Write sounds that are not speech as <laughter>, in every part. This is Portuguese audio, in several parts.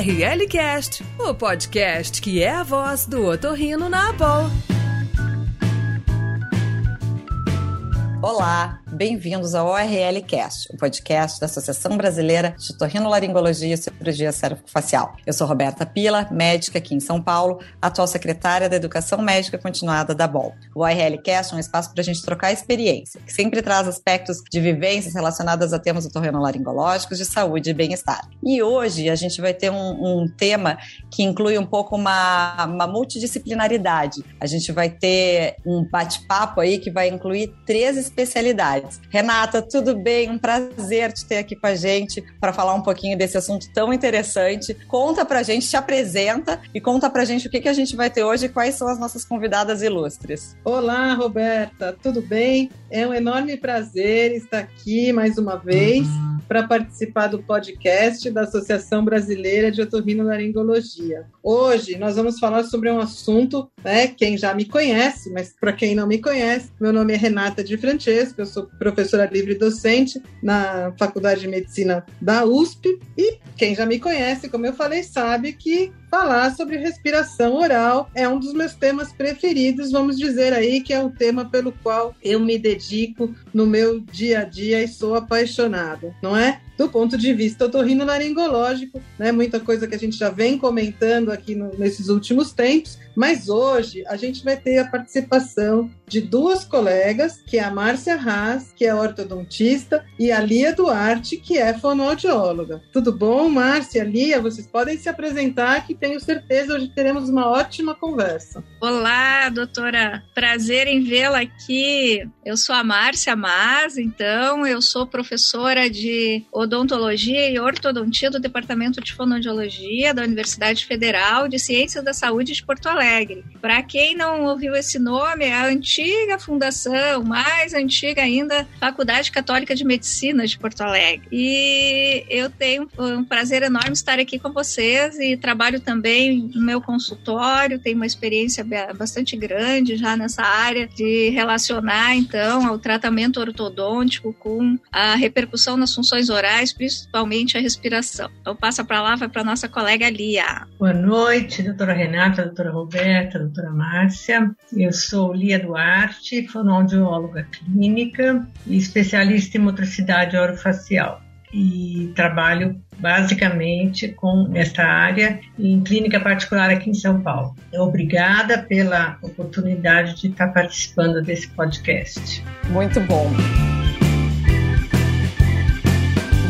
ORLcast, o podcast que é a voz do otorrino na Abol. Olá, bem-vindos ao ORL Cast, o podcast da Associação Brasileira de Torrinolaringologia e Cirurgia Cérebro-Facial. Eu sou Roberta Pila, médica aqui em São Paulo, atual secretária da Educação Médica Continuada da BOL. O ORL Cast é um espaço para a gente trocar experiência, que sempre traz aspectos de vivências relacionadas a temas otorrinolaringológicos, de saúde e bem-estar. E hoje a gente vai ter um, um tema que inclui um pouco uma, uma multidisciplinaridade. A gente vai ter um bate-papo aí que vai incluir três especialidades. Renata, tudo bem? Um prazer te ter aqui com a gente para falar um pouquinho desse assunto tão interessante. Conta pra gente, te apresenta e conta pra gente o que, que a gente vai ter hoje e quais são as nossas convidadas ilustres. Olá, Roberta, tudo bem? É um enorme prazer estar aqui mais uma vez para participar do podcast da Associação Brasileira de Otorrinolaringologia. Hoje nós vamos falar sobre um assunto, né, quem já me conhece, mas para quem não me conhece, meu nome é Renata de Francesco, eu sou professora livre docente na Faculdade de Medicina da USP. E quem já me conhece, como eu falei, sabe que falar sobre respiração oral é um dos meus temas preferidos, vamos dizer aí que é o tema pelo qual eu me dedico no meu dia a dia e sou apaixonada, não é? Do ponto de vista otorrinolaringológico, né? Muita coisa que a gente já vem comentando aqui no, nesses últimos tempos, mas hoje a gente vai ter a participação de duas colegas, que é a Márcia Haas, que é ortodontista, e a Lia Duarte, que é fonoaudióloga. Tudo bom, Márcia, Lia? Vocês podem se apresentar que tenho certeza hoje teremos uma ótima conversa. Olá, doutora. Prazer em vê-la aqui. Eu sou a Márcia Mas, então, eu sou professora de odontologia e ortodontia do Departamento de Fonoaudiologia da Universidade Federal de Ciências da Saúde de Porto Alegre. Para quem não ouviu esse nome, é a antiga fundação, mais antiga ainda, Faculdade Católica de Medicina de Porto Alegre. E eu tenho um prazer enorme estar aqui com vocês e trabalho também no meu consultório, tenho uma experiência bastante grande já nessa área de relacionar, então, o tratamento ortodôntico com a repercussão nas funções orais, principalmente a respiração. Então, passa para lá, vai para nossa colega Lia. Boa noite, doutora Renata, doutora Roberta, doutora Márcia. Eu sou Lia Duarte, fonoaudióloga clínica e especialista em motricidade orofacial e trabalho basicamente com nesta área em clínica particular aqui em São Paulo. Obrigada pela oportunidade de estar participando desse podcast. Muito bom.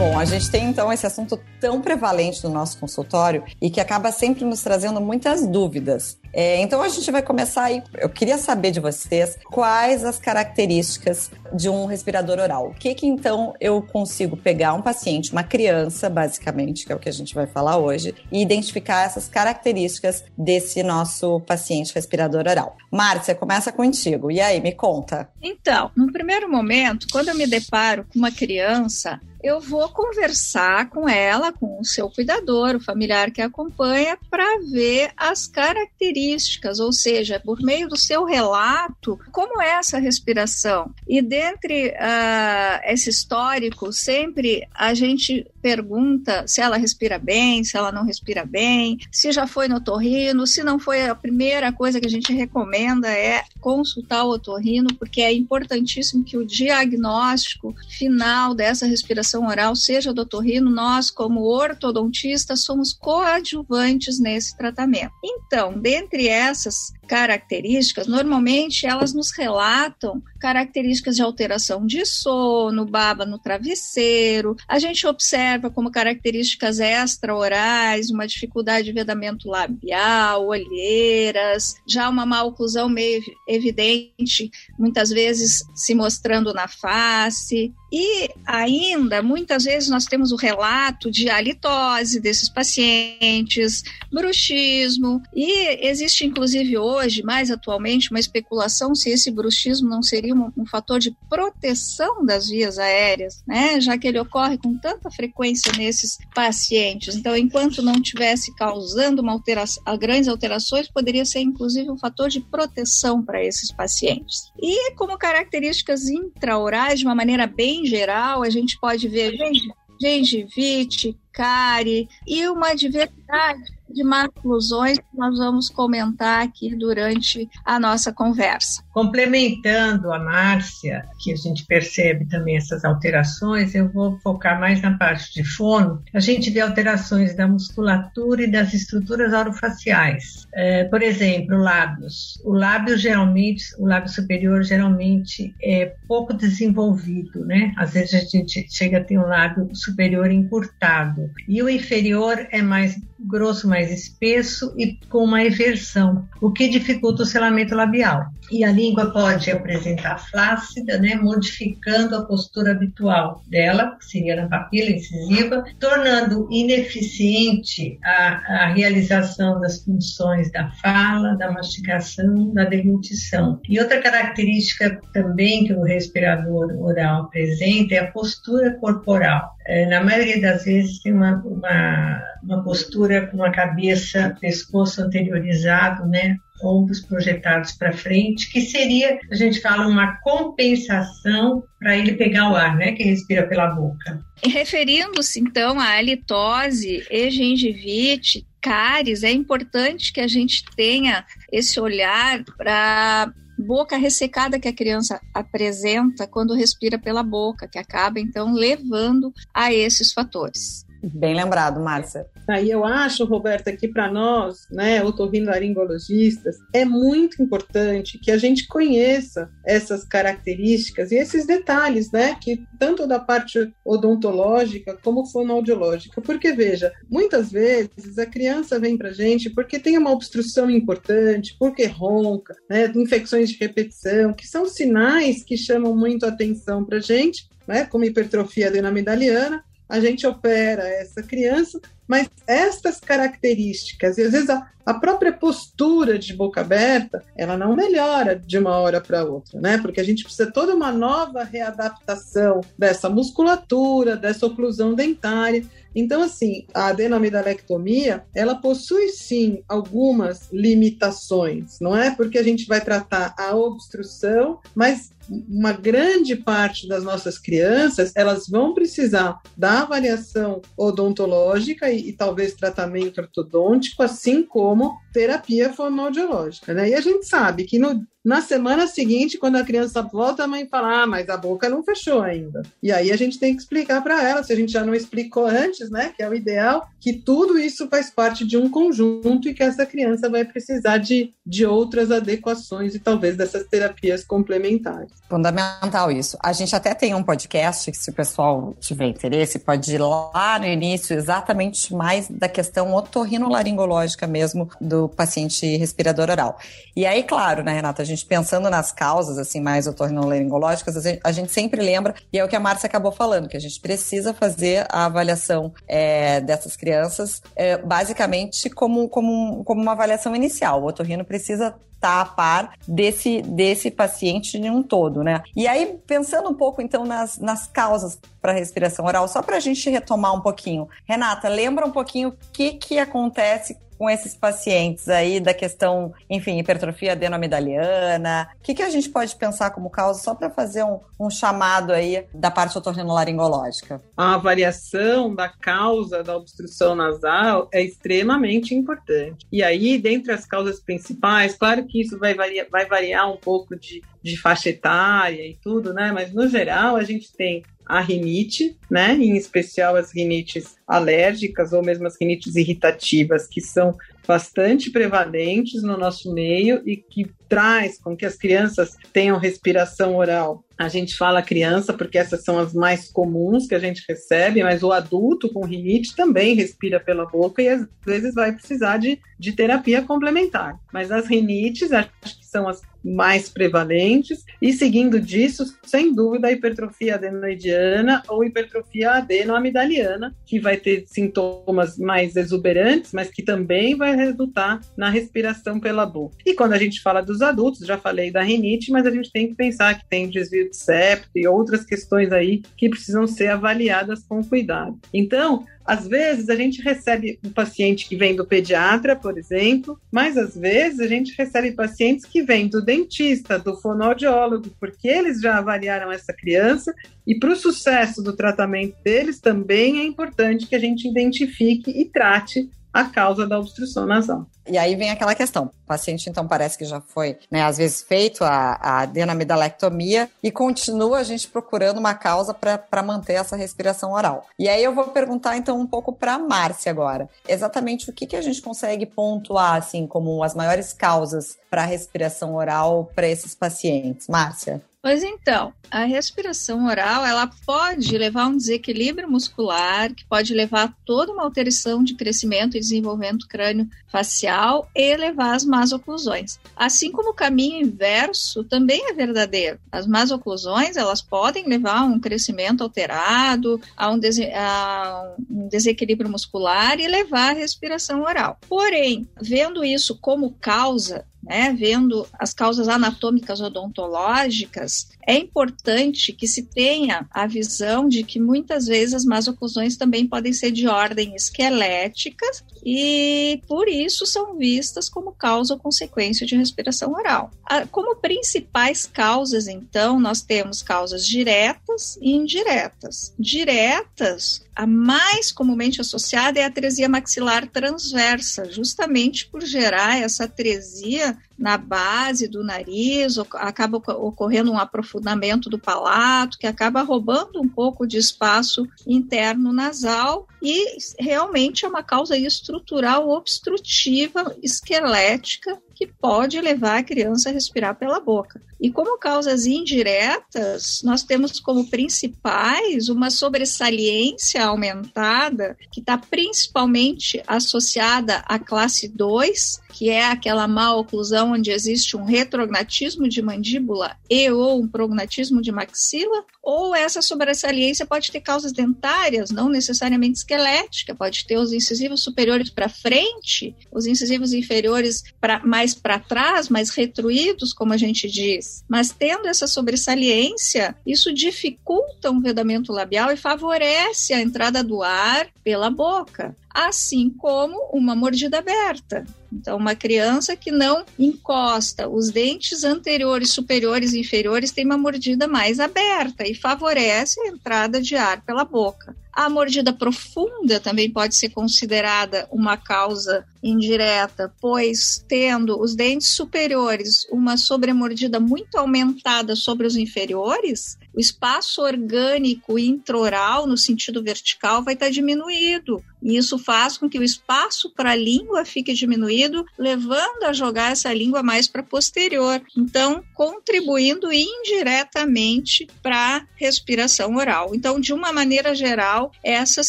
Bom, a gente tem então esse assunto tão prevalente no nosso consultório e que acaba sempre nos trazendo muitas dúvidas. É, então a gente vai começar aí. Eu queria saber de vocês quais as características de um respirador oral. O que que então eu consigo pegar um paciente, uma criança, basicamente, que é o que a gente vai falar hoje, e identificar essas características desse nosso paciente respirador oral. Márcia, começa contigo. E aí, me conta. Então, no primeiro momento, quando eu me deparo com uma criança, eu vou conversar com ela, com o seu cuidador, o familiar que acompanha, para ver as características, ou seja, por meio do seu relato, como é essa respiração. E dentre uh, esse histórico, sempre a gente pergunta se ela respira bem, se ela não respira bem, se já foi no otorrino, se não foi a primeira coisa que a gente recomenda é consultar o otorrino, porque é importantíssimo que o diagnóstico final dessa respiração oral seja do. Nós, como ortodontistas, somos coadjuvantes nesse tratamento. Então, dentre essas características, normalmente elas nos relatam características de alteração de sono, baba no travesseiro. A gente observa como características extra-orais uma dificuldade de vedamento labial, olheiras, já uma má oclusão meio evidente, muitas vezes se mostrando na face. E ainda, muitas vezes, nós temos o relato de halitose desses pacientes, bruxismo, e existe, inclusive, hoje, mais atualmente, uma especulação se esse bruxismo não seria um, um fator de proteção das vias aéreas, né? Já que ele ocorre com tanta frequência nesses pacientes. Então, enquanto não tivesse causando uma alteração, grandes alterações, poderia ser, inclusive, um fator de proteção para esses pacientes. E como características intraorais, de uma maneira bem em geral, a gente pode gente, gengivite, cárie e uma diversidade de maclusões que nós vamos comentar aqui durante a nossa conversa. Complementando a Márcia, que a gente percebe também essas alterações, eu vou focar mais na parte de fono. A gente vê alterações da musculatura e das estruturas orofaciais. É, por exemplo, lábios. O lábio geralmente, o lábio superior geralmente é pouco desenvolvido, né? Às vezes a gente chega a ter um lábio superior encurtado e o inferior é mais grosso, mais espesso e com uma eversão, o que dificulta o selamento labial. E a língua pode apresentar flácida, né, modificando a postura habitual dela, que seria na papila incisiva, tornando ineficiente a, a realização das funções da fala, da mastigação, da deglutição. E outra característica também que o respirador oral apresenta é a postura corporal. É, na maioria das vezes tem uma, uma, uma postura com a cabeça, pescoço anteriorizado, né? Ombros projetados para frente, que seria, a gente fala, uma compensação para ele pegar o ar, né, que respira pela boca. Referindo-se então à halitose e gengivite, cáries, é importante que a gente tenha esse olhar para boca ressecada que a criança apresenta quando respira pela boca, que acaba então levando a esses fatores. Bem lembrado, Márcia. Aí eu acho, Roberta, que para nós, né, otorrinolaringologistas, é muito importante que a gente conheça essas características e esses detalhes, né, que tanto da parte odontológica como fonoaudiológica. Porque, veja, muitas vezes a criança vem para gente porque tem uma obstrução importante, porque ronca, né, infecções de repetição, que são sinais que chamam muito atenção para gente, né, como hipertrofia adenomidaliana, a gente opera essa criança, mas estas características, e às vezes a, a própria postura de boca aberta, ela não melhora de uma hora para outra, né? Porque a gente precisa toda uma nova readaptação dessa musculatura, dessa oclusão dentária. Então, assim, a adenomidalectomia, ela possui sim algumas limitações, não é? Porque a gente vai tratar a obstrução, mas uma grande parte das nossas crianças, elas vão precisar da avaliação odontológica e, e talvez tratamento ortodôntico, assim como terapia fonoaudiológica, né? E a gente sabe que no, na semana seguinte, quando a criança volta, a mãe fala: Ah, mas a boca não fechou ainda. E aí a gente tem que explicar para ela, se a gente já não explicou antes, né? Que é o ideal, que tudo isso faz parte de um conjunto e que essa criança vai precisar de, de outras adequações e talvez dessas terapias complementares. Fundamental isso. A gente até tem um podcast que, se o pessoal tiver interesse, pode ir lá no início, exatamente mais da questão otorrinolaringológica mesmo do paciente respirador oral. E aí, claro, né, Renata, a gente pensando nas causas, assim, mais otorrinolaringológicas, a gente sempre lembra, e é o que a Márcia acabou falando, que a gente precisa fazer a avaliação é, dessas crianças, é, basicamente como, como, como uma avaliação inicial. O otorrino precisa estar a par desse, desse paciente de um todo, né? E aí, pensando um pouco, então, nas, nas causas para respiração oral, só para a gente retomar um pouquinho. Renata, lembra um pouquinho o que, que acontece com esses pacientes aí da questão, enfim, hipertrofia adenomidaliana? O que, que a gente pode pensar como causa, só para fazer um, um, chamado aí da parte otorrinolaringológica? A avaliação da causa da obstrução nasal é extremamente importante. E aí, dentre as causas principais, claro que isso vai variar, vai variar um pouco de, de faixa etária e tudo, né? Mas no geral, a gente tem a rinite, né? Em especial as rinites alérgicas ou mesmo as rinites irritativas, que são bastante prevalentes no nosso meio e que traz com que as crianças tenham respiração oral. A gente fala criança porque essas são as mais comuns que a gente recebe, mas o adulto com rinite também respira pela boca e às vezes vai precisar de, de terapia complementar. Mas as rinites, acho que são as mais prevalentes, e seguindo disso, sem dúvida, a hipertrofia adenoidiana ou hipertrofia adenoamidaliana, que vai ter sintomas mais exuberantes, mas que também vai resultar na respiração pela boca. E quando a gente fala dos adultos, já falei da rinite, mas a gente tem que pensar que tem desvio de septo e outras questões aí que precisam ser avaliadas com cuidado. Então, às vezes a gente recebe um paciente que vem do pediatra, por exemplo, mas às vezes a gente recebe pacientes que vêm do dentista, do fonoaudiólogo, porque eles já avaliaram essa criança e para o sucesso do tratamento deles também é importante que a gente identifique e trate a causa da obstrução nasal. E aí vem aquela questão: o paciente, então, parece que já foi, né, às vezes, feito a, a adenamidalectomia e continua a gente procurando uma causa para manter essa respiração oral. E aí eu vou perguntar, então, um pouco para a Márcia agora. Exatamente o que, que a gente consegue pontuar, assim, como as maiores causas para a respiração oral para esses pacientes? Márcia? Pois então, a respiração oral ela pode levar a um desequilíbrio muscular, que pode levar a toda uma alteração de crescimento e desenvolvimento crânio facial e levar às más oclusões. Assim como o caminho inverso também é verdadeiro. As más oclusões elas podem levar a um crescimento alterado, a um, des a um desequilíbrio muscular e levar à respiração oral. Porém, vendo isso como causa, né, vendo as causas anatômicas odontológicas, é importante que se tenha a visão de que muitas vezes as más oclusões também podem ser de ordem esquelética e por isso são vistas como causa ou consequência de respiração oral. Como principais causas, então, nós temos causas diretas e indiretas. Diretas, a mais comumente associada é a atresia maxilar transversa, justamente por gerar essa atresia na base do nariz, acaba ocorrendo um aprofundamento do palato, que acaba roubando um pouco de espaço interno nasal e realmente é uma causa estrutural obstrutiva esquelética que pode levar a criança a respirar pela boca. E como causas indiretas, nós temos como principais uma sobressaliência aumentada, que está principalmente associada à classe 2, que é aquela má oclusão onde existe um retrognatismo de mandíbula e ou um prognatismo de maxila, ou essa sobressaliência pode ter causas dentárias, não necessariamente esquelética, pode ter os incisivos superiores para frente, os incisivos inferiores pra, mais para trás, mais retruídos, como a gente diz. Mas tendo essa sobressaliência, isso dificulta um vedamento labial e favorece a entrada do ar pela boca assim como uma mordida aberta. Então, uma criança que não encosta os dentes anteriores, superiores e inferiores tem uma mordida mais aberta e favorece a entrada de ar pela boca. A mordida profunda também pode ser considerada uma causa indireta, pois tendo os dentes superiores uma sobremordida muito aumentada sobre os inferiores, o espaço orgânico intraoral no sentido vertical vai estar diminuído. E isso faz com que o espaço para a língua fique diminuído, levando a jogar essa língua mais para posterior. Então, contribuindo indiretamente para a respiração oral. Então, de uma maneira geral, essas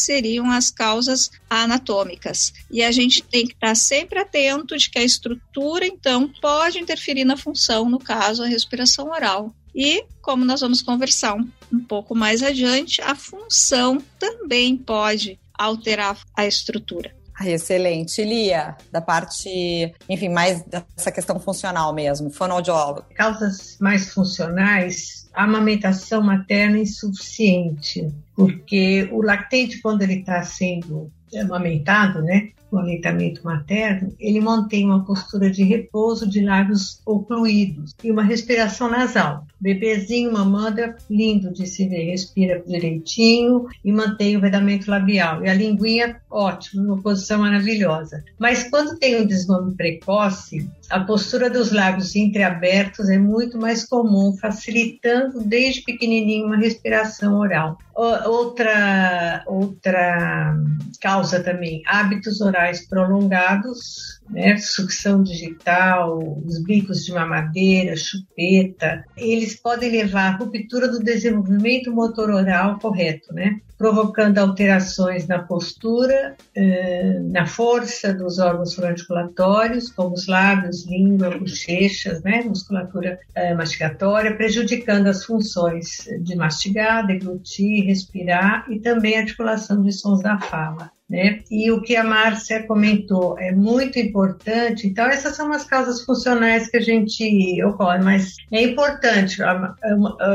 seriam as causas anatômicas. E a gente tem que estar sempre atento de que a estrutura, então, pode interferir na função, no caso, a respiração oral. E, como nós vamos conversar um, um pouco mais adiante, a função também pode alterar a estrutura. Excelente. Lia, da parte, enfim, mais dessa questão funcional mesmo, fonoaudiólogo. Causas mais funcionais, a amamentação materna insuficiente, porque o lactente, quando ele está sendo amamentado, né, o aleitamento materno, ele mantém uma postura de repouso de lábios ocluídos e uma respiração nasal. Bebezinho mamando é lindo de se ver, respira direitinho e mantém o vedamento labial. E a linguinha, ótimo, uma posição maravilhosa. Mas quando tem um desmame precoce, a postura dos lábios entreabertos é muito mais comum, facilitando desde pequenininho uma respiração oral. Outra, outra causa também, hábitos orais prolongados, né, sucção digital, os bicos de mamadeira, chupeta, eles podem levar à ruptura do desenvolvimento motor oral correto, né? provocando alterações na postura, eh, na força dos órgãos articulatórios, como os lábios, língua, bochechas, né, musculatura eh, mastigatória, prejudicando as funções de mastigar, deglutir, respirar e também a articulação de sons da fala. Né? E o que a Márcia comentou é muito importante. Então, essas são as causas funcionais que a gente ocorre, mas é importante,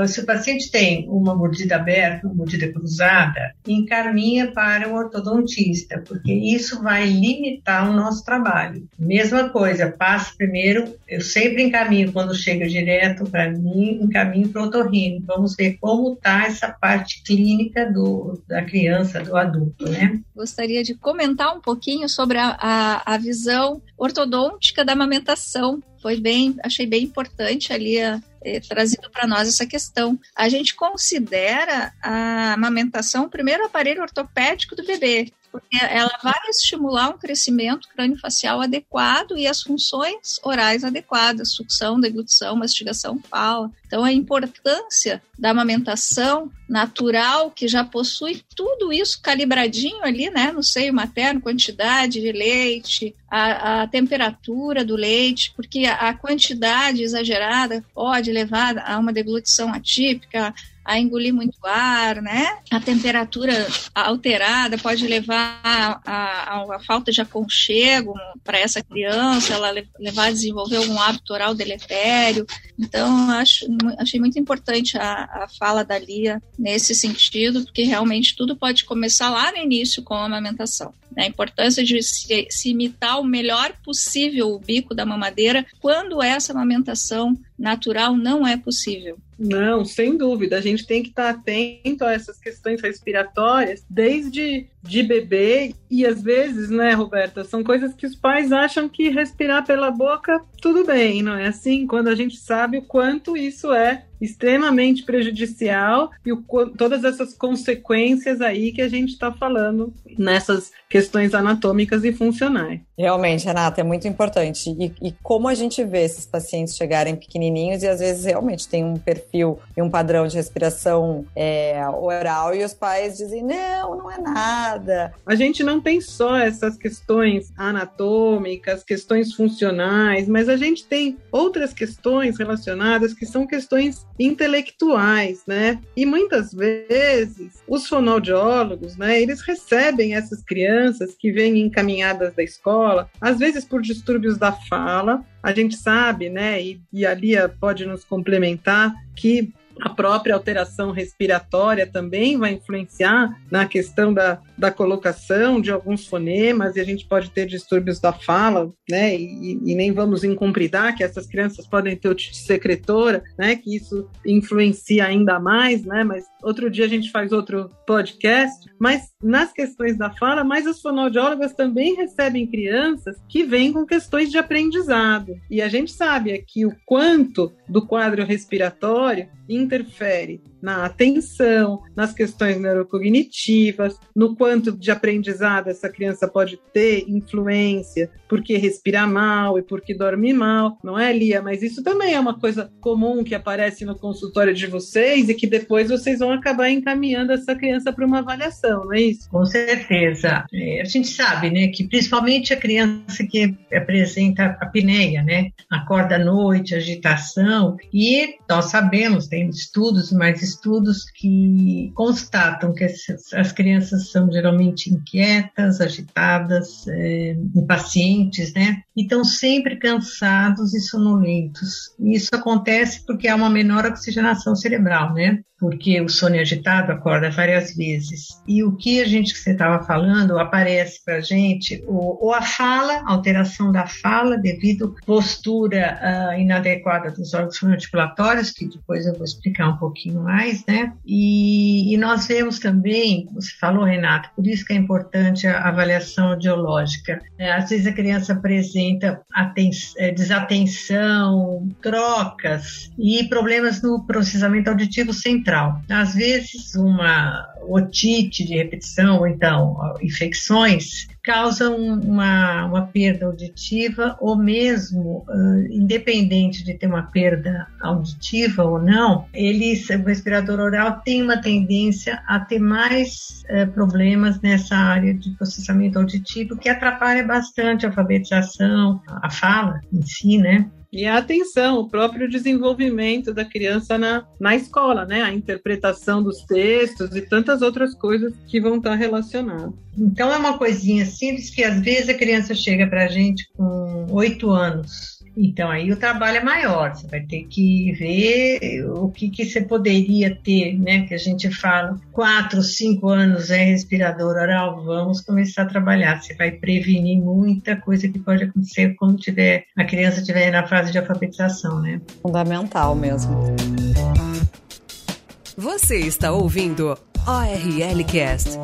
se o paciente tem uma mordida aberta, uma mordida cruzada, encaminha para o ortodontista, porque isso vai limitar o nosso trabalho. Mesma coisa, passa primeiro, eu sempre encaminho quando chega direto para mim, encaminho para o otorrino. Vamos ver como está essa parte clínica do, da criança, do adulto, né? Gostaria de comentar um pouquinho sobre a, a, a visão ortodôntica da amamentação. Foi bem, achei bem importante ali a, é, trazido para nós essa questão. A gente considera a amamentação o primeiro aparelho ortopédico do bebê porque ela vai estimular um crescimento crâniofacial adequado e as funções orais adequadas, sucção, deglutição, mastigação, fala. Então, a importância da amamentação natural, que já possui tudo isso calibradinho ali, né, no seio materno, quantidade de leite, a, a temperatura do leite, porque a, a quantidade exagerada pode levar a uma deglutição atípica, a engolir muito ar, né? A temperatura alterada pode levar a, a, a falta de aconchego para essa criança, ela levar a desenvolver algum hábito oral deletério. Então, acho, achei muito importante a, a fala da Lia nesse sentido, porque realmente tudo pode começar lá no início com a amamentação. Né? A importância de se, se imitar o melhor possível o bico da mamadeira quando essa amamentação natural não é possível. Não, sem dúvida. A gente tem que estar atento a essas questões respiratórias desde de bebê e às vezes, né, Roberta, são coisas que os pais acham que respirar pela boca tudo bem, não é assim? Quando a gente sabe o quanto isso é extremamente prejudicial e o, todas essas consequências aí que a gente está falando nessas questões anatômicas e funcionais. Realmente, Renata, é muito importante. E, e, como a gente vê esses pacientes chegarem pequenininhos e às vezes realmente tem um perfil e um padrão de respiração é, oral e os pais dizem, não, não é nada. A gente não tem só essas questões anatômicas, questões funcionais, mas a gente tem outras questões relacionadas que são questões intelectuais, né? E muitas vezes os fonoaudiólogos, né, eles recebem essas crianças que vêm encaminhadas da escola, às vezes por distúrbios da fala. A gente sabe, né, e, e a Lia pode nos complementar, que a própria alteração respiratória também vai influenciar na questão da, da colocação de alguns fonemas, e a gente pode ter distúrbios da fala, né? E, e nem vamos incumpridar que essas crianças podem ter otite secretora, né? Que isso influencia ainda mais, né? Mas outro dia a gente faz outro podcast. Mas nas questões da fala, mas as fonoaudiólogas também recebem crianças que vêm com questões de aprendizado. E a gente sabe aqui o quanto do quadro respiratório interfere na atenção, nas questões neurocognitivas, no quanto de aprendizado essa criança pode ter influência, porque respira mal e porque dorme mal, não é, Lia? Mas isso também é uma coisa comum que aparece no consultório de vocês e que depois vocês vão acabar encaminhando essa criança para uma avaliação, não é isso? Com certeza. É, a gente sabe, né, que principalmente a criança que apresenta apneia, né, acorda à noite, agitação, e nós sabemos, tem estudos, estudos que constatam que as crianças são geralmente inquietas, agitadas, é, impacientes, né? E estão sempre cansados e sonolentos. Isso acontece porque há uma menor oxigenação cerebral, né? porque o sono agitado acorda várias vezes. E o que a gente que você estava falando aparece para a gente, ou, ou, a fala, alteração da fala devido à postura uh, inadequada dos órgãos articulatórios, que depois eu vou explicar um pouquinho mais, né? E, e nós vemos também, você falou, Renato, por isso que é importante a avaliação audiológica. É, às vezes a criança apresenta é, desatenção, trocas e problemas no processamento auditivo central. Às vezes, uma otite de repetição, ou então infecções, causam uma, uma perda auditiva, ou mesmo, uh, independente de ter uma perda auditiva ou não, eles, o respirador oral tem uma tendência a ter mais uh, problemas nessa área de processamento auditivo, que atrapalha bastante a alfabetização, a fala em si, né? E a atenção, o próprio desenvolvimento da criança na, na escola, né? A interpretação dos textos e tantas outras coisas que vão estar relacionadas. Então é uma coisinha simples que às vezes a criança chega para a gente com oito anos então aí o trabalho é maior, você vai ter que ver o que, que você poderia ter, né? Que a gente fala, quatro, cinco anos é respirador oral, vamos começar a trabalhar. Você vai prevenir muita coisa que pode acontecer quando tiver, a criança estiver na fase de alfabetização, né? Fundamental mesmo. Você está ouvindo ORL Cast.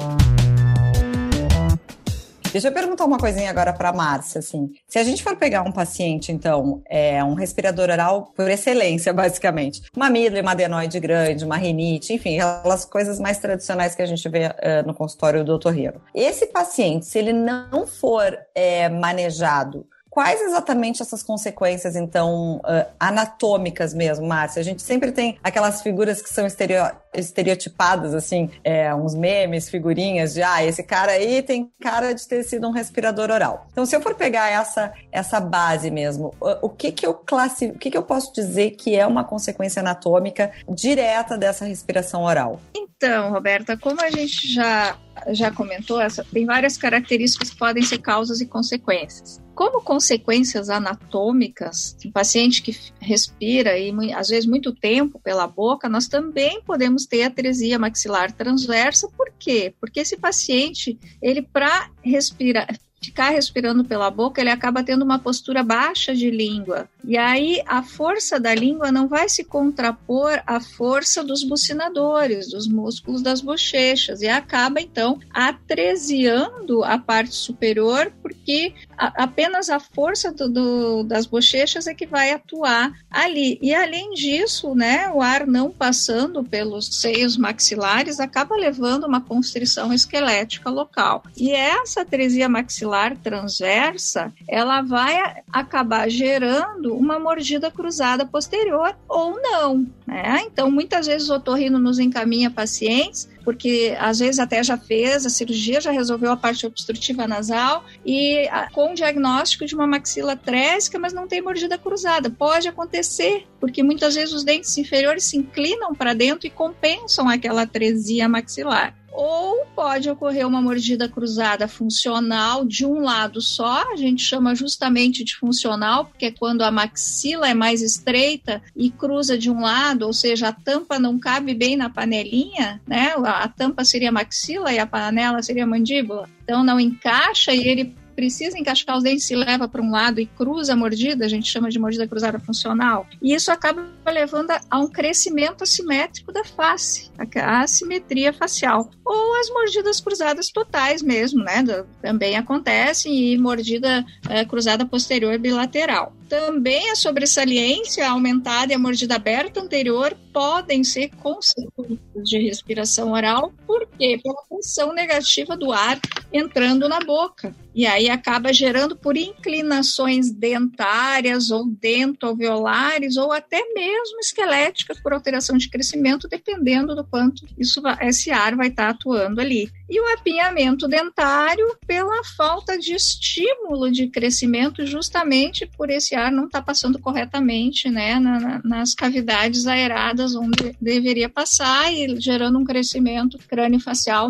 Deixa eu perguntar uma coisinha agora para Márcia, assim. Se a gente for pegar um paciente, então, é um respirador oral por excelência, <laughs> basicamente, uma amígdala, uma adenoide grande, uma rinite, enfim, aquelas coisas mais tradicionais que a gente vê uh, no consultório do otorrino. Esse paciente, se ele não for é, manejado Quais exatamente essas consequências, então, uh, anatômicas mesmo, Márcia? A gente sempre tem aquelas figuras que são estereo estereotipadas, assim, é, uns memes, figurinhas de, ah, esse cara aí tem cara de ter sido um respirador oral. Então, se eu for pegar essa, essa base mesmo, o, o que que eu classi o que que eu posso dizer que é uma consequência anatômica direta dessa respiração oral? Então, Roberta, como a gente já já comentou, essa, tem várias características que podem ser causas e consequências. Como consequências anatômicas, um paciente que respira e às vezes muito tempo pela boca, nós também podemos ter atresia maxilar transversa. Por quê? Porque esse paciente, ele para respirar, ficar respirando pela boca, ele acaba tendo uma postura baixa de língua. E aí a força da língua não vai se contrapor à força dos bucinadores, dos músculos das bochechas, e acaba então atresiando a parte superior, porque apenas a força do, do, das bochechas é que vai atuar ali. E além disso, né, o ar não passando pelos seios maxilares acaba levando uma constrição esquelética local. E essa atresia maxilar transversa, ela vai acabar gerando uma mordida cruzada posterior ou não. Né? Então, muitas vezes o otorrino nos encaminha pacientes porque às vezes até já fez a cirurgia, já resolveu a parte obstrutiva nasal e com o diagnóstico de uma maxila trésica, mas não tem mordida cruzada. Pode acontecer, porque muitas vezes os dentes inferiores se inclinam para dentro e compensam aquela atresia maxilar ou pode ocorrer uma mordida cruzada funcional de um lado só, a gente chama justamente de funcional, porque é quando a maxila é mais estreita e cruza de um lado, ou seja, a tampa não cabe bem na panelinha, né? A tampa seria maxila e a panela seria mandíbula. Então não encaixa e ele precisa encaixar os dentes, se leva para um lado e cruza a mordida, a gente chama de mordida cruzada funcional. E isso acaba levando a um crescimento assimétrico da face, a assimetria facial. Ou as mordidas cruzadas totais mesmo, né? Também acontecem, e mordida é, cruzada posterior bilateral. Também a sobressalência aumentada e a mordida aberta anterior podem ser consequências de respiração oral, por quê? Pela pressão negativa do ar entrando na boca. E aí acaba gerando por inclinações dentárias ou dentoalveolares ou até mesmo esqueléticas por alteração de crescimento, dependendo do quanto isso, esse ar vai estar atuando ali. E o apinhamento dentário pela falta de estímulo de crescimento, justamente por esse ar não estar tá passando corretamente né, na, nas cavidades aeradas onde deveria passar e gerando um crescimento crânio-facial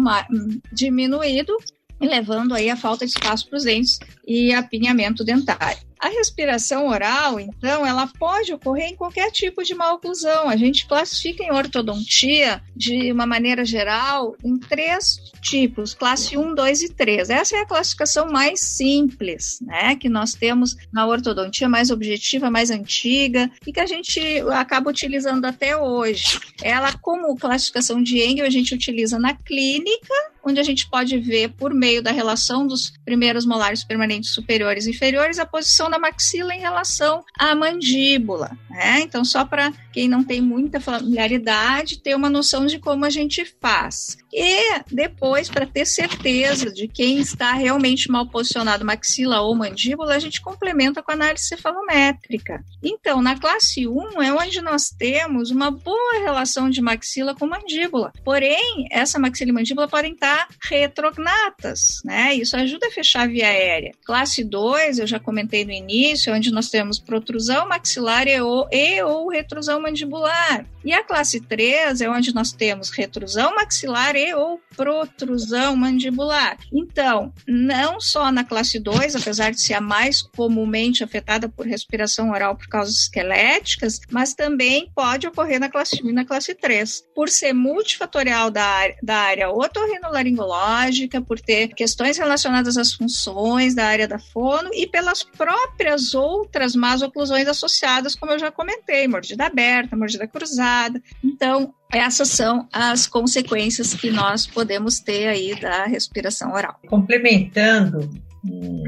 diminuído e levando aí a falta de espaço para os dentes e apinhamento dentário. A respiração oral, então, ela pode ocorrer em qualquer tipo de maloclusão. A gente classifica em ortodontia, de uma maneira geral, em três tipos, classe 1, 2 e 3. Essa é a classificação mais simples, né, que nós temos na ortodontia mais objetiva, mais antiga e que a gente acaba utilizando até hoje. Ela, como classificação de Engel, a gente utiliza na clínica, onde a gente pode ver, por meio da relação dos primeiros molares permanentes superiores e inferiores, a posição da maxila em relação à mandíbula. Né? Então, só para quem não tem muita familiaridade, ter uma noção de como a gente faz. E depois, para ter certeza de quem está realmente mal posicionado, maxila ou mandíbula, a gente complementa com a análise cefalométrica. Então, na classe 1 é onde nós temos uma boa relação de maxila com mandíbula. Porém, essa maxila e mandíbula podem estar retrognatas, né? Isso ajuda a fechar a via aérea. Classe 2, eu já comentei no início, onde nós temos protrusão maxilar e ou, e ou retrusão mandibular. E a classe 3 é onde nós temos retrusão maxilar e ou protrusão mandibular. Então, não só na classe 2, apesar de ser a mais comumente afetada por respiração oral por causas esqueléticas, mas também pode ocorrer na classe 1 e na classe 3. Por ser multifatorial da área, da área otorrinolaringológica, por ter questões relacionadas às funções da área da fono e pelas próprias outras más oclusões associadas, como eu já comentei, mordida aberta, mordida cruzada. Então, essas são as consequências que nós podemos ter aí da respiração oral. Complementando,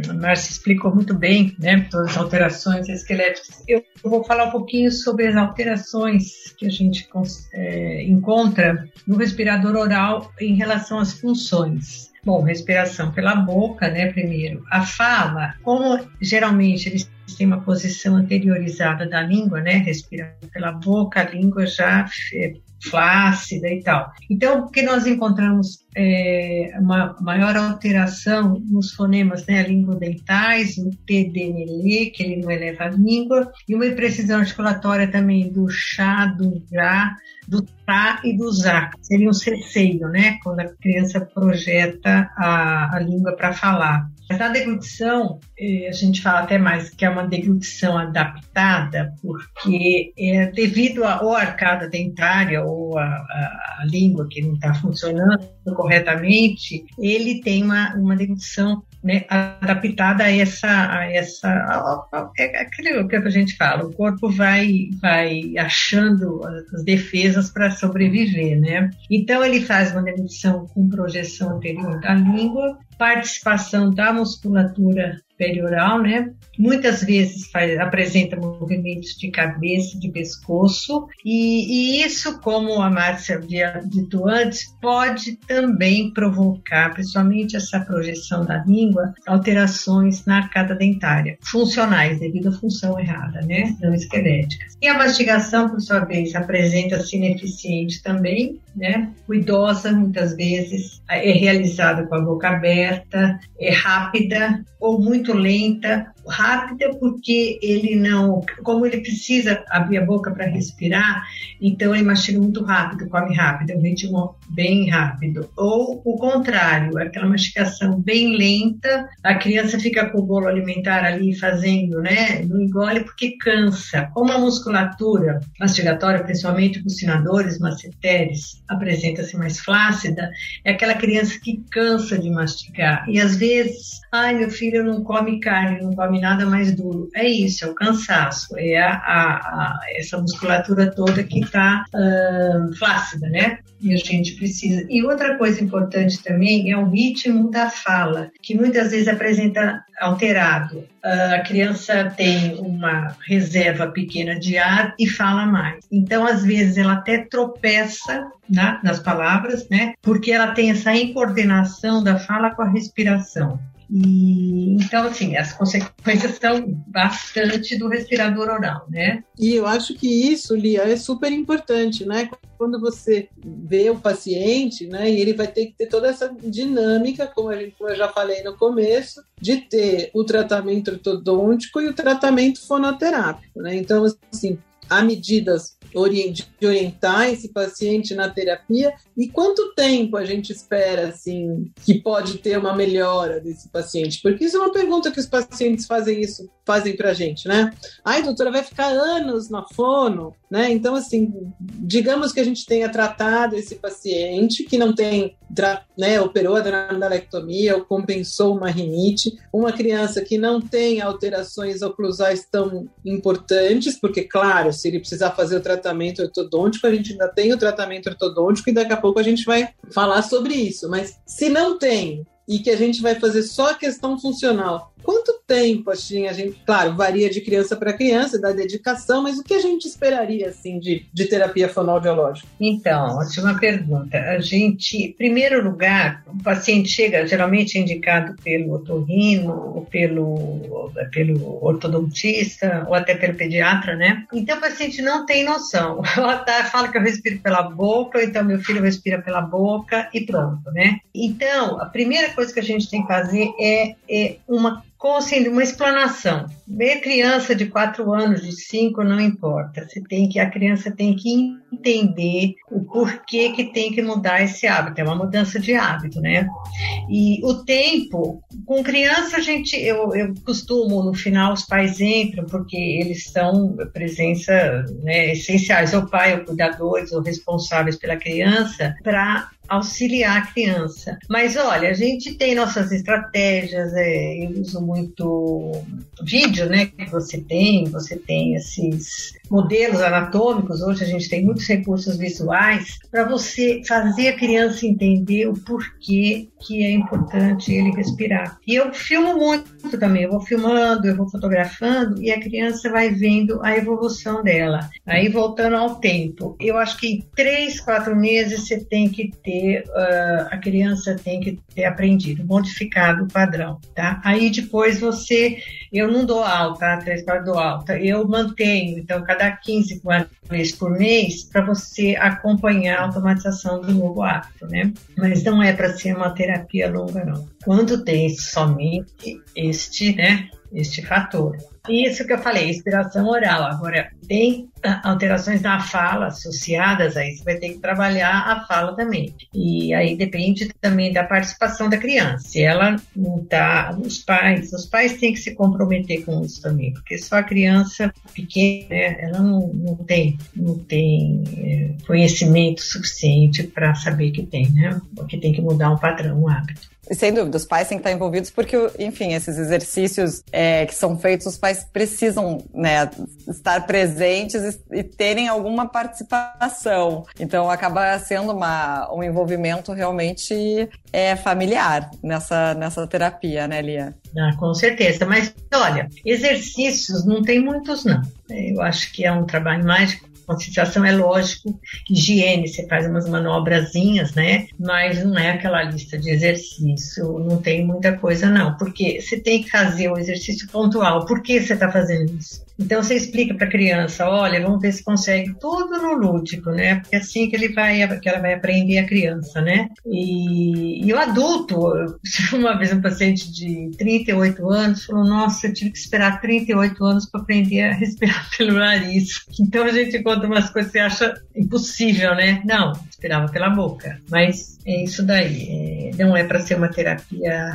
a Márcia explicou muito bem, né, todas as alterações esqueléticas. Eu vou falar um pouquinho sobre as alterações que a gente é, encontra no respirador oral em relação às funções. Bom, respiração pela boca, né, primeiro. A fala, como geralmente eles têm uma posição anteriorizada da língua, né, respirando pela boca, a língua já é, flácida e tal. Então, porque nós encontramos é, uma maior alteração nos fonemas né, língua-dentais, no TDNL, que ele não eleva a língua, e uma imprecisão articulatória também do chá, do já, do tá e do zá. Seria um ceceio, né? Quando a criança projeta a, a língua para falar. Mas na deglutição, eh, a gente fala até mais que é uma deglutição adaptada, porque é devido à ou arcada dentária ou a língua que não está funcionando corretamente, ele tem uma, uma deglutição né, adaptada a essa, a essa a, é aquilo que a gente fala, o corpo vai, vai achando as defesas para sobreviver, né? Então ele faz uma deglutição com projeção anterior da língua, participação da musculatura perioral, né? Muitas vezes faz, apresenta movimentos de cabeça, de pescoço, e, e, isso, como a Márcia havia dito antes, pode também provocar, principalmente essa projeção da língua, alterações na arcada dentária, funcionais, devido à função errada, né? Não esqueléticas. E a mastigação, por sua vez, apresenta-se ineficiente também, né? Ruidosa, muitas vezes, é realizada com a boca aberta, é rápida ou muito lenta rápida porque ele não, como ele precisa abrir a boca para respirar, então ele mastiga muito rápido, come rápido, é um ritmo bem rápido. Ou o contrário, aquela mastigação bem lenta, a criança fica com o bolo alimentar ali fazendo, né, não engole porque cansa. Como a musculatura mastigatória, principalmente bucinadores, masseteres, apresenta-se mais flácida, é aquela criança que cansa de mastigar. E às vezes, ai, meu filho não come carne, não come nada mais duro. É isso, é o cansaço, é a, a, a essa musculatura toda que está uh, flácida, né? E a gente precisa. E outra coisa importante também é o ritmo da fala, que muitas vezes apresenta alterado. Uh, a criança tem uma reserva pequena de ar e fala mais. Então, às vezes, ela até tropeça né, nas palavras, né? Porque ela tem essa incoordenação da fala com a respiração. E, então, assim, as consequências são bastante do respirador oral, né? E eu acho que isso, Lia, é super importante, né? Quando você vê o paciente, né, e ele vai ter que ter toda essa dinâmica, como, eu já falei no começo, de ter o tratamento ortodôntico e o tratamento fonoterápico, né? Então, assim, há medidas de orientar esse paciente na terapia e quanto tempo a gente espera assim que pode ter uma melhora desse paciente? Porque isso é uma pergunta que os pacientes fazem isso, fazem pra gente, né? Ai, doutora, vai ficar anos na fono, né? Então, assim, digamos que a gente tenha tratado esse paciente que não tem, né, operou a drandalectomia ou compensou uma rinite, uma criança que não tem alterações oclusais tão importantes, porque, claro, se ele precisar fazer o tratamento ortodôntico, a gente ainda tem o tratamento ortodôntico e daqui a pouco a gente vai falar sobre isso. Mas se não tem, e que a gente vai fazer só a questão funcional. Quanto tempo, assim, a gente, claro, varia de criança para criança, da dedicação, mas o que a gente esperaria, assim, de, de terapia fonoaudiológica? Então, ótima pergunta. A gente, em primeiro lugar, o paciente chega, geralmente é indicado pelo otorrino, ou pelo, pelo ortodontista, ou até pelo pediatra, né? Então, o paciente não tem noção. <laughs> Ela tá, fala que eu respiro pela boca, então meu filho respira pela boca e pronto, né? Então, a primeira coisa que a gente tem que fazer é, é uma com assim, uma explanação. Meia criança de 4 anos, de 5, não importa. Você tem que, a criança tem que entender o porquê que tem que mudar esse hábito. É uma mudança de hábito, né? E o tempo, com criança, a gente, eu, eu costumo, no final, os pais entram, porque eles são presença né, essenciais. O pai, o cuidador, os responsáveis pela criança, para auxiliar a criança. Mas olha, a gente tem nossas estratégias, é, eu uso muito vídeo, né? Que você tem, você tem esses modelos anatômicos, hoje a gente tem muitos recursos visuais, para você fazer a criança entender o porquê que é importante ele respirar. E eu filmo muito também, eu vou filmando, eu vou fotografando e a criança vai vendo a evolução dela. Aí voltando ao tempo, eu acho que em três, quatro meses você tem que ter, uh, a criança tem que ter aprendido, modificado o padrão, tá? Aí depois você, eu não dou alta, três, quatro dou alta, eu mantenho, então cada 15 vezes por mês para você acompanhar a automatização do novo hábito, né? Mas não é para ser uma terapia longa, não. Quando tem somente este, né, este fator. Isso que eu falei, inspiração oral. Agora, tem alterações na fala associadas a isso, vai ter que trabalhar a fala também. E aí depende também da participação da criança. Se ela não está, os pais, os pais têm que se comprometer com isso também, porque só a criança pequena, né, ela não, não tem, não tem é, conhecimento suficiente para saber que tem, né? Porque tem que mudar um padrão, um hábito. Sem dúvida, os pais têm que estar envolvidos porque, enfim, esses exercícios é, que são feitos, os pais precisam né, estar presentes e, e, terem alguma participação. Então, acaba sendo uma, um envolvimento realmente é, familiar nessa, nessa terapia, né, Lia? Ah, com certeza. Mas, olha, exercícios não tem muitos, não. Eu acho que é um trabalho mais Conscientização é lógico, higiene, você faz umas manobrazinhas, né? Mas não é aquela lista de exercício, não tem muita coisa não, porque você tem que fazer o exercício pontual. Por que você está fazendo isso? Então você explica para a criança, olha, vamos ver se consegue tudo no lúdico, né? Porque é assim que ele vai, que ela vai aprender a criança, né? E, e o adulto, <laughs> uma vez um paciente de 38 anos falou, nossa, eu tive que esperar 38 anos para aprender a respirar <laughs> pelo nariz. Então a gente conta umas coisas que você acha impossível, né? Não, esperava pela boca. Mas é isso daí. É, não é para ser uma terapia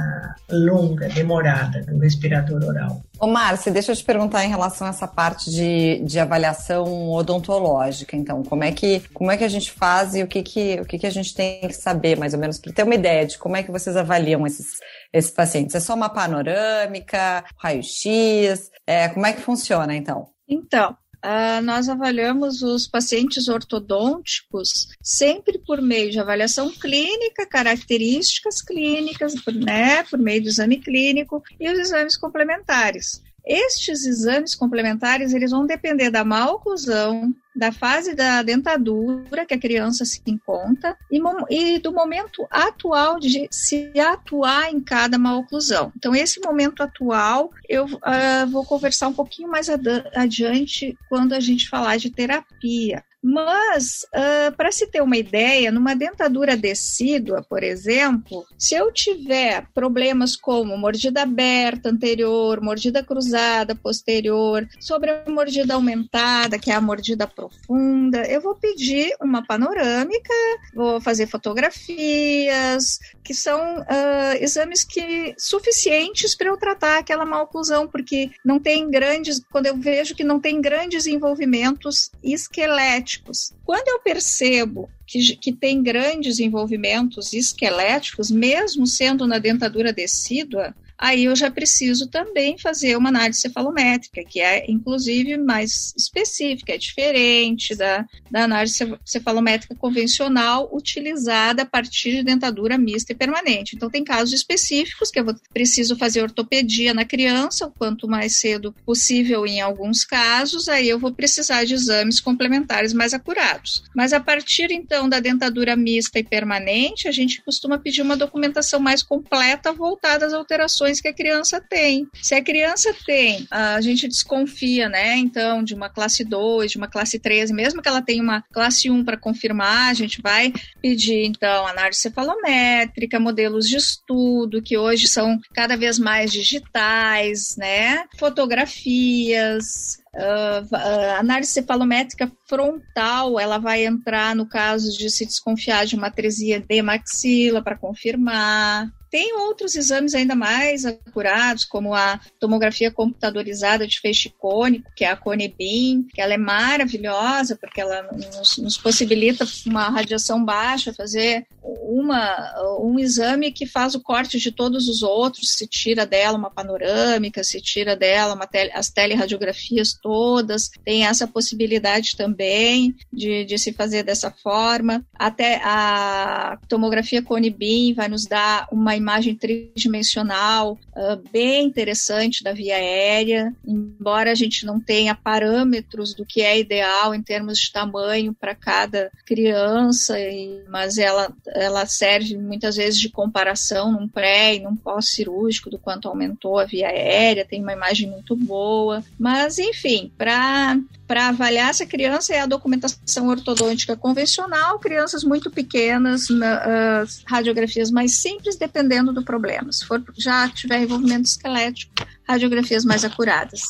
longa, demorada, do respirador oral. Ô, Márcia, deixa eu te perguntar em relação essa parte de, de avaliação odontológica. Então, como é que, como é que a gente faz e o que, que, o que, que a gente tem que saber, mais ou menos, para ter uma ideia de como é que vocês avaliam esses, esses pacientes? É só uma panorâmica, raio-x? É, como é que funciona, então? Então, Uh, nós avaliamos os pacientes ortodônticos sempre por meio de avaliação clínica, características clínicas, né, por meio do exame clínico e os exames complementares. Estes exames complementares, eles vão depender da má oclusão, da fase da dentadura que a criança se encontra e, e, do momento atual de se atuar em cada maloclusão. Então, esse momento atual, eu uh, vou conversar um pouquinho mais adiante quando a gente falar de terapia. Mas, uh, para se ter uma ideia, numa dentadura decídua, por exemplo, se eu tiver problemas como mordida aberta anterior, mordida cruzada posterior, sobre a mordida aumentada, que é a mordida profunda, eu vou pedir uma panorâmica, vou fazer fotografias, que são uh, exames que suficientes para eu tratar aquela maloclusão, porque não tem grandes, quando eu vejo que não tem grandes envolvimentos esqueléticos esqueléticos. Quando eu percebo que, que tem grandes envolvimentos esqueléticos, mesmo sendo na dentadura decídua, aí eu já preciso também fazer uma análise cefalométrica, que é inclusive mais específica, é diferente da, da análise cefalométrica convencional utilizada a partir de dentadura mista e permanente. Então, tem casos específicos que eu vou, preciso fazer ortopedia na criança, o quanto mais cedo possível em alguns casos, aí eu vou precisar de exames complementares mais acurados. Mas a partir então da dentadura mista e permanente, a gente costuma pedir uma documentação mais completa voltada às alterações que a criança tem. Se a criança tem, a gente desconfia, né, então, de uma classe 2, de uma classe 3, mesmo que ela tenha uma classe 1 para confirmar, a gente vai pedir então análise cefalométrica, modelos de estudo que hoje são cada vez mais digitais, né? Fotografias, Uh, uh, análise cefalométrica frontal, ela vai entrar no caso de se desconfiar de uma atresia de maxila para confirmar. Tem outros exames ainda mais acurados, como a tomografia computadorizada de feixe cônico, que é a Conebin, que ela é maravilhosa, porque ela nos, nos possibilita uma radiação baixa, fazer uma, um exame que faz o corte de todos os outros, se tira dela uma panorâmica, se tira dela uma tele, as teleradiografias todas, tem essa possibilidade também de, de se fazer dessa forma. Até a tomografia Conibin vai nos dar uma imagem tridimensional uh, bem interessante da via aérea, embora a gente não tenha parâmetros do que é ideal em termos de tamanho para cada criança, e, mas ela, ela serve muitas vezes de comparação num pré e num pós-cirúrgico do quanto aumentou a via aérea, tem uma imagem muito boa, mas enfim, para para avaliar essa criança é a documentação ortodôntica convencional, crianças muito pequenas, na, uh, radiografias mais simples, dependendo do problema. Se for já tiver envolvimento esquelético, radiografias mais acuradas.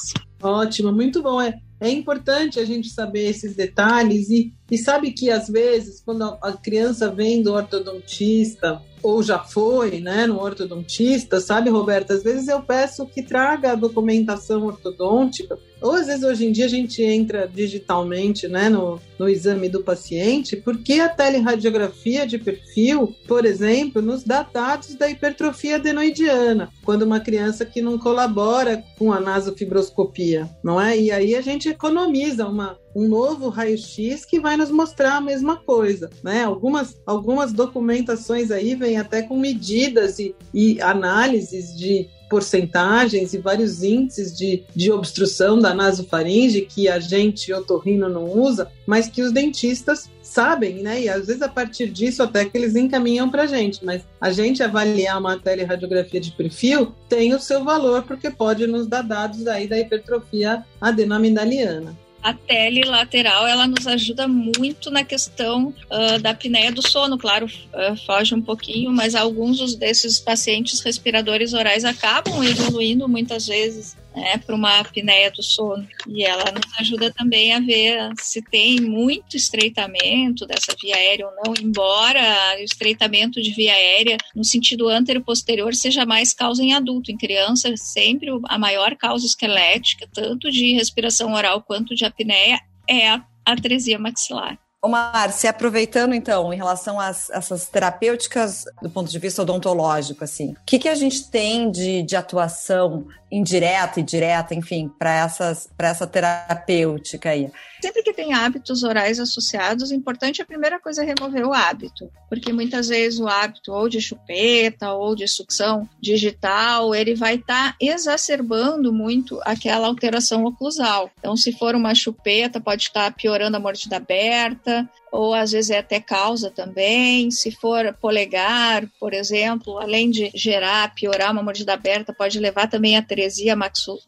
Ótimo, muito bom. É, é importante a gente saber esses detalhes e, e sabe que às vezes quando a criança vem do ortodontista ou já foi, né, no ortodontista, sabe, Roberta? Às vezes eu peço que traga a documentação ortodôntica, ou às vezes hoje em dia a gente entra digitalmente, né, no, no exame do paciente, porque a teleradiografia de perfil, por exemplo, nos dá dados da hipertrofia adenoidiana, quando uma criança que não colabora com a nasofibroscopia, não é? E aí a gente economiza uma um novo raio-x que vai nos mostrar a mesma coisa, né? Algumas, algumas documentações aí vêm até com medidas e, e análises de porcentagens e vários índices de, de obstrução da nasofaringe que a gente otorrino não usa, mas que os dentistas sabem, né? E às vezes a partir disso até que eles encaminham para a gente, mas a gente avaliar uma teleradiografia de perfil tem o seu valor porque pode nos dar dados aí da hipertrofia adenomidaliana a tele lateral ela nos ajuda muito na questão uh, da apneia do sono, claro, uh, foge um pouquinho, mas alguns desses pacientes respiradores orais acabam evoluindo muitas vezes né, para uma apneia do sono. E ela nos ajuda também a ver se tem muito estreitamento dessa via aérea ou não, embora o estreitamento de via aérea no sentido antero-posterior seja mais causa em adulto. Em criança, sempre a maior causa esquelética, tanto de respiração oral quanto de apneia, é a atresia maxilar. Ô, Márcia, aproveitando então, em relação a essas terapêuticas do ponto de vista odontológico, assim, o que, que a gente tem de, de atuação indireta e direta, enfim, para essa terapêutica aí? Sempre que tem hábitos orais associados, importante é a primeira coisa é remover o hábito, porque muitas vezes o hábito ou de chupeta ou de sucção digital, ele vai estar tá exacerbando muito aquela alteração oclusal. Então, se for uma chupeta, pode estar tá piorando a mordida aberta, America ou às vezes é até causa também. Se for polegar, por exemplo, além de gerar, piorar uma mordida aberta, pode levar também a teresia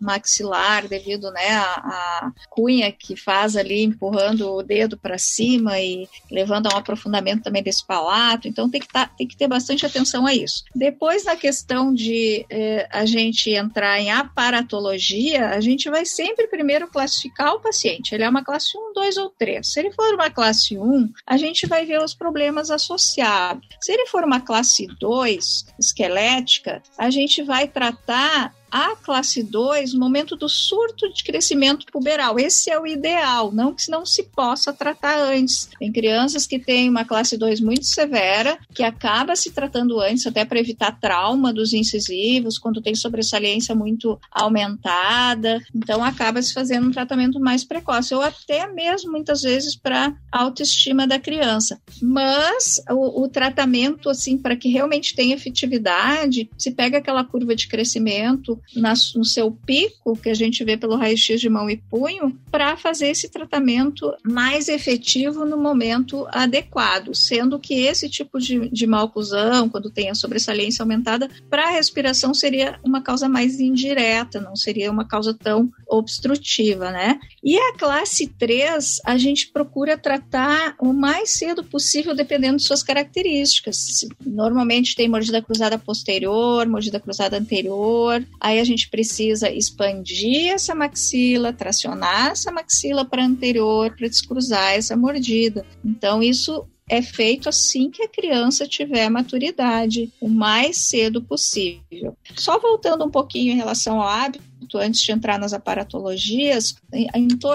maxilar, devido né, à, cunha que faz ali empurrando o dedo para cima e levando a um aprofundamento também desse palato. Então tem que, tá, tem que ter bastante atenção a isso. Depois, na questão de eh, a gente entrar em aparatologia, a gente vai sempre primeiro classificar o paciente. Ele é uma classe 1, 2 ou 3. Se ele for uma classe 1, 1, a gente vai ver os problemas associados. Se ele for uma classe 2 esquelética, a gente vai tratar a classe 2 no momento do surto de crescimento puberal. Esse é o ideal, não que não se possa tratar antes. Tem crianças que têm uma classe 2 muito severa, que acaba se tratando antes, até para evitar trauma dos incisivos, quando tem sobressalência muito aumentada. Então, acaba se fazendo um tratamento mais precoce, ou até mesmo muitas vezes para autoestima da criança. Mas o, o tratamento, assim, para que realmente tenha efetividade, se pega aquela curva de crescimento na, no seu pico, que a gente vê pelo raio-x de mão e punho, para fazer esse tratamento mais efetivo no momento adequado, sendo que esse tipo de, de malclusão, quando tem a sobressalência aumentada, para a respiração seria uma causa mais indireta, não seria uma causa tão obstrutiva, né? E a classe 3, a gente procura tratar o mais cedo possível, dependendo de suas características. Normalmente tem mordida cruzada posterior, mordida cruzada anterior, aí a gente precisa expandir essa maxila, tracionar essa maxila para anterior para descruzar essa mordida. Então, isso é feito assim que a criança tiver maturidade, o mais cedo possível. Só voltando um pouquinho em relação ao hábito, antes de entrar nas aparatologias, em,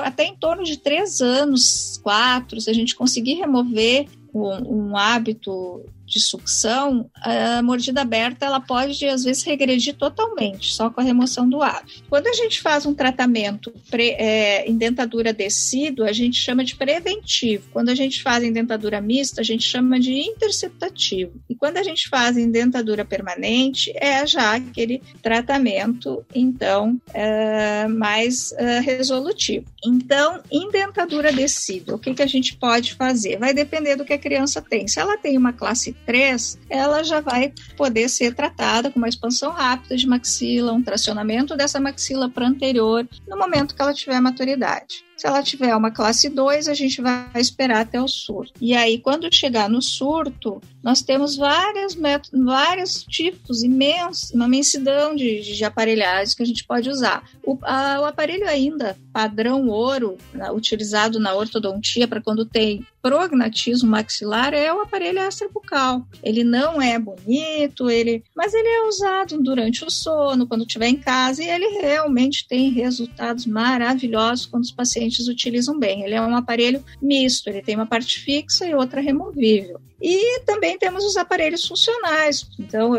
até em torno de três anos, quatro, se a gente conseguir remover um, um hábito de sucção, a mordida aberta ela pode às vezes regredir totalmente, só com a remoção do hábito. Quando a gente faz um tratamento pre, é, em dentadura decídua, a gente chama de preventivo. Quando a gente faz em dentadura mista, a gente chama de interceptativo. E quando a gente faz em dentadura permanente, é já aquele tratamento, então, é, mais é, resolutivo. Então, em dentadura decídua, o que, que a gente pode fazer? Vai depender do que a criança tem. Se ela tem uma classe 3, ela já vai poder ser tratada com uma expansão rápida de maxila, um tracionamento dessa maxila para anterior, no momento que ela tiver maturidade. Se ela tiver uma classe 2, a gente vai esperar até o surto. E aí, quando chegar no surto, nós temos várias métodos, vários tipos imensos, uma imensidão de, de aparelhagens que a gente pode usar. O, a, o aparelho ainda padrão ouro, na, utilizado na ortodontia para quando tem prognatismo maxilar, é o aparelho extrabucal. Ele não é bonito, ele, mas ele é usado durante o sono, quando estiver em casa, e ele realmente tem resultados maravilhosos quando os pacientes utilizam bem. Ele é um aparelho misto, ele tem uma parte fixa e outra removível. E também temos os aparelhos funcionais. Então,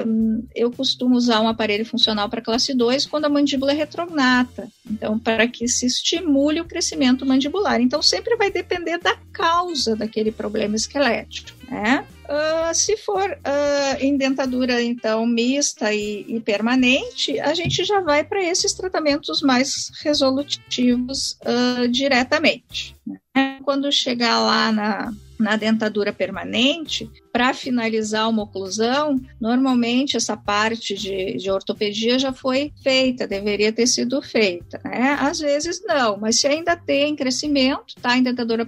eu costumo usar um aparelho funcional para classe 2 quando a mandíbula é retrognata. Então, para que se estimule o crescimento mandibular. Então, sempre vai depender da causa daquele problema esquelético. Né? Uh, se for uh, em dentadura, então, mista e, e, permanente, a gente já vai para esses tratamentos mais resolutivos uh, diretamente. Né? Quando chegar lá na, na dentadura permanente, para finalizar uma oclusão, normalmente essa parte de, de, ortopedia já foi feita, deveria ter sido feita. Né? Às vezes não, mas se ainda tem crescimento, tá em dentadura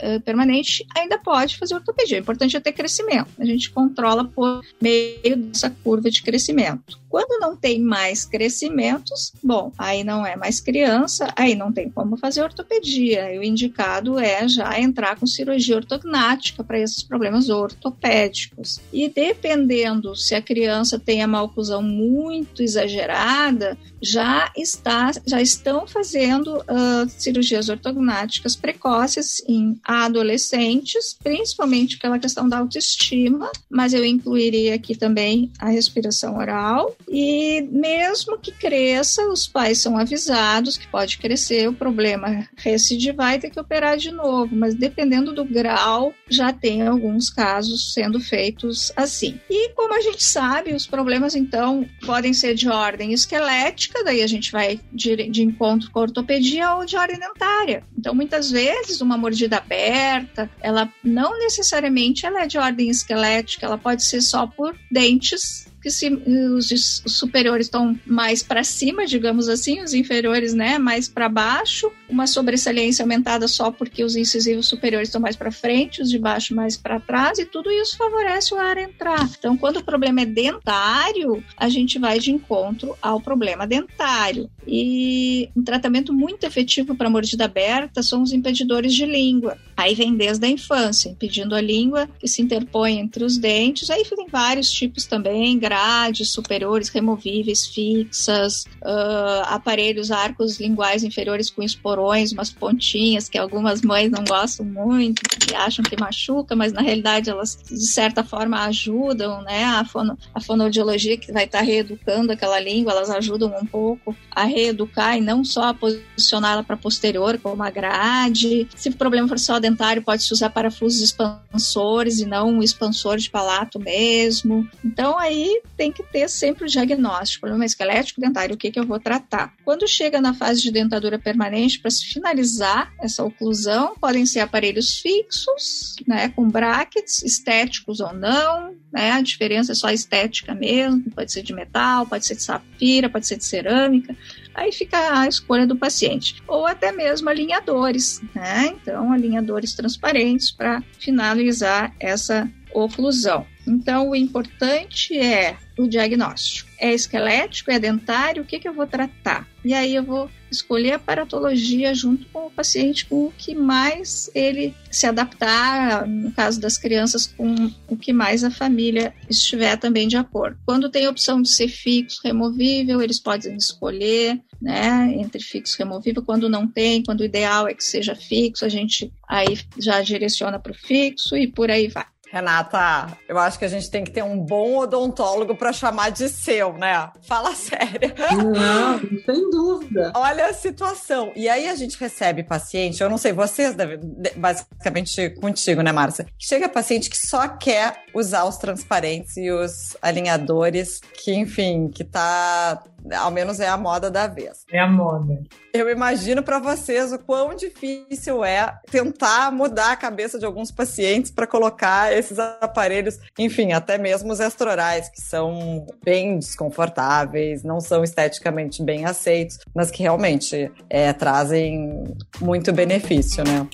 eh, permanente, ainda pode fazer ortopedia. O importante é ter crescimento. A gente controla por meio dessa curva de crescimento. Quando não tem mais crescimentos, bom, aí não é mais criança, aí não tem como fazer ortopedia. E o indicado é já entrar com cirurgia ortognática para esses problemas ortopédicos. E dependendo se a criança tem a malclusão muito exagerada, já está, já estão fazendo uh, cirurgias ortognáticas precoces em adolescentes, principalmente pela questão da autoestima, mas eu incluiria aqui também a respiração oral e mesmo que cresça, os pais são avisados que pode crescer, o problema recidivar e ter que operar de novo, mas dependendo do grau, já tem alguns casos sendo feitos assim. E como a gente sabe, os problemas então podem ser de ordem esquelética, daí a gente vai de, de encontro com a ortopedia ou de ordem dentária. Então, muitas vezes, uma mordida aberta, ela não necessariamente ela é de ordem esquelética, ela pode ser só por dentes que se os, superiores estão mais para cima, digamos assim, os inferiores, né, mais para baixo, uma sobressalência aumentada só porque os incisivos superiores estão mais para frente, os de baixo mais para trás, e tudo isso favorece o ar entrar. Então, quando o problema é dentário, a gente vai de encontro ao problema dentário. E um tratamento muito efetivo para mordida aberta são os impedidores de língua. Aí vem desde a infância, impedindo a língua que se interpõe entre os dentes. Aí tem vários tipos também, grades superiores removíveis, fixas, uh, aparelhos arcos linguais inferiores com esporões, umas pontinhas que algumas mães não gostam muito, que acham que machuca, mas na realidade elas de certa forma ajudam, né? A, fono, a fonoaudiologia que vai estar reeducando aquela língua, elas ajudam um pouco a reeducar e não só posicioná-la para posterior, como a grade. Se o problema for só dentário, pode-se usar parafusos expansores e não um expansor de palato mesmo. Então aí tem que ter sempre o diagnóstico. Problema esquelético dentário, o que, que eu vou tratar? Quando chega na fase de dentadura permanente, para se finalizar essa oclusão, podem ser aparelhos fixos, né, com brackets, estéticos ou não, né? A diferença é só estética mesmo, pode ser de metal, pode ser de safira, pode ser de cerâmica. Aí fica a escolha do paciente. Ou até mesmo alinhadores, né? Então, alinhadores transparentes para finalizar essa oclusão. Então, o importante é o diagnóstico. É esquelético, é dentário, o que, que eu vou tratar? E aí eu vou escolher a paratologia junto com o paciente com o que mais ele se adaptar, no caso das crianças, com o que mais a família estiver também de acordo. Quando tem opção de ser fixo, removível, eles podem escolher, né, entre fixo e removível. Quando não tem, quando o ideal é que seja fixo, a gente aí já direciona para o fixo e por aí vai. Renata, eu acho que a gente tem que ter um bom odontólogo para chamar de seu, né? Fala <laughs> sério. Não, sem dúvida. Olha a situação. E aí a gente recebe paciente, eu não sei, vocês devem, basicamente contigo, né, Márcia? Chega paciente que só quer usar os transparentes e os alinhadores, que, enfim, que tá ao menos é a moda da vez. É a moda. Eu imagino para vocês o quão difícil é tentar mudar a cabeça de alguns pacientes para colocar esses aparelhos, enfim, até mesmo os extraorais, que são bem desconfortáveis, não são esteticamente bem aceitos, mas que realmente é, trazem muito benefício, né?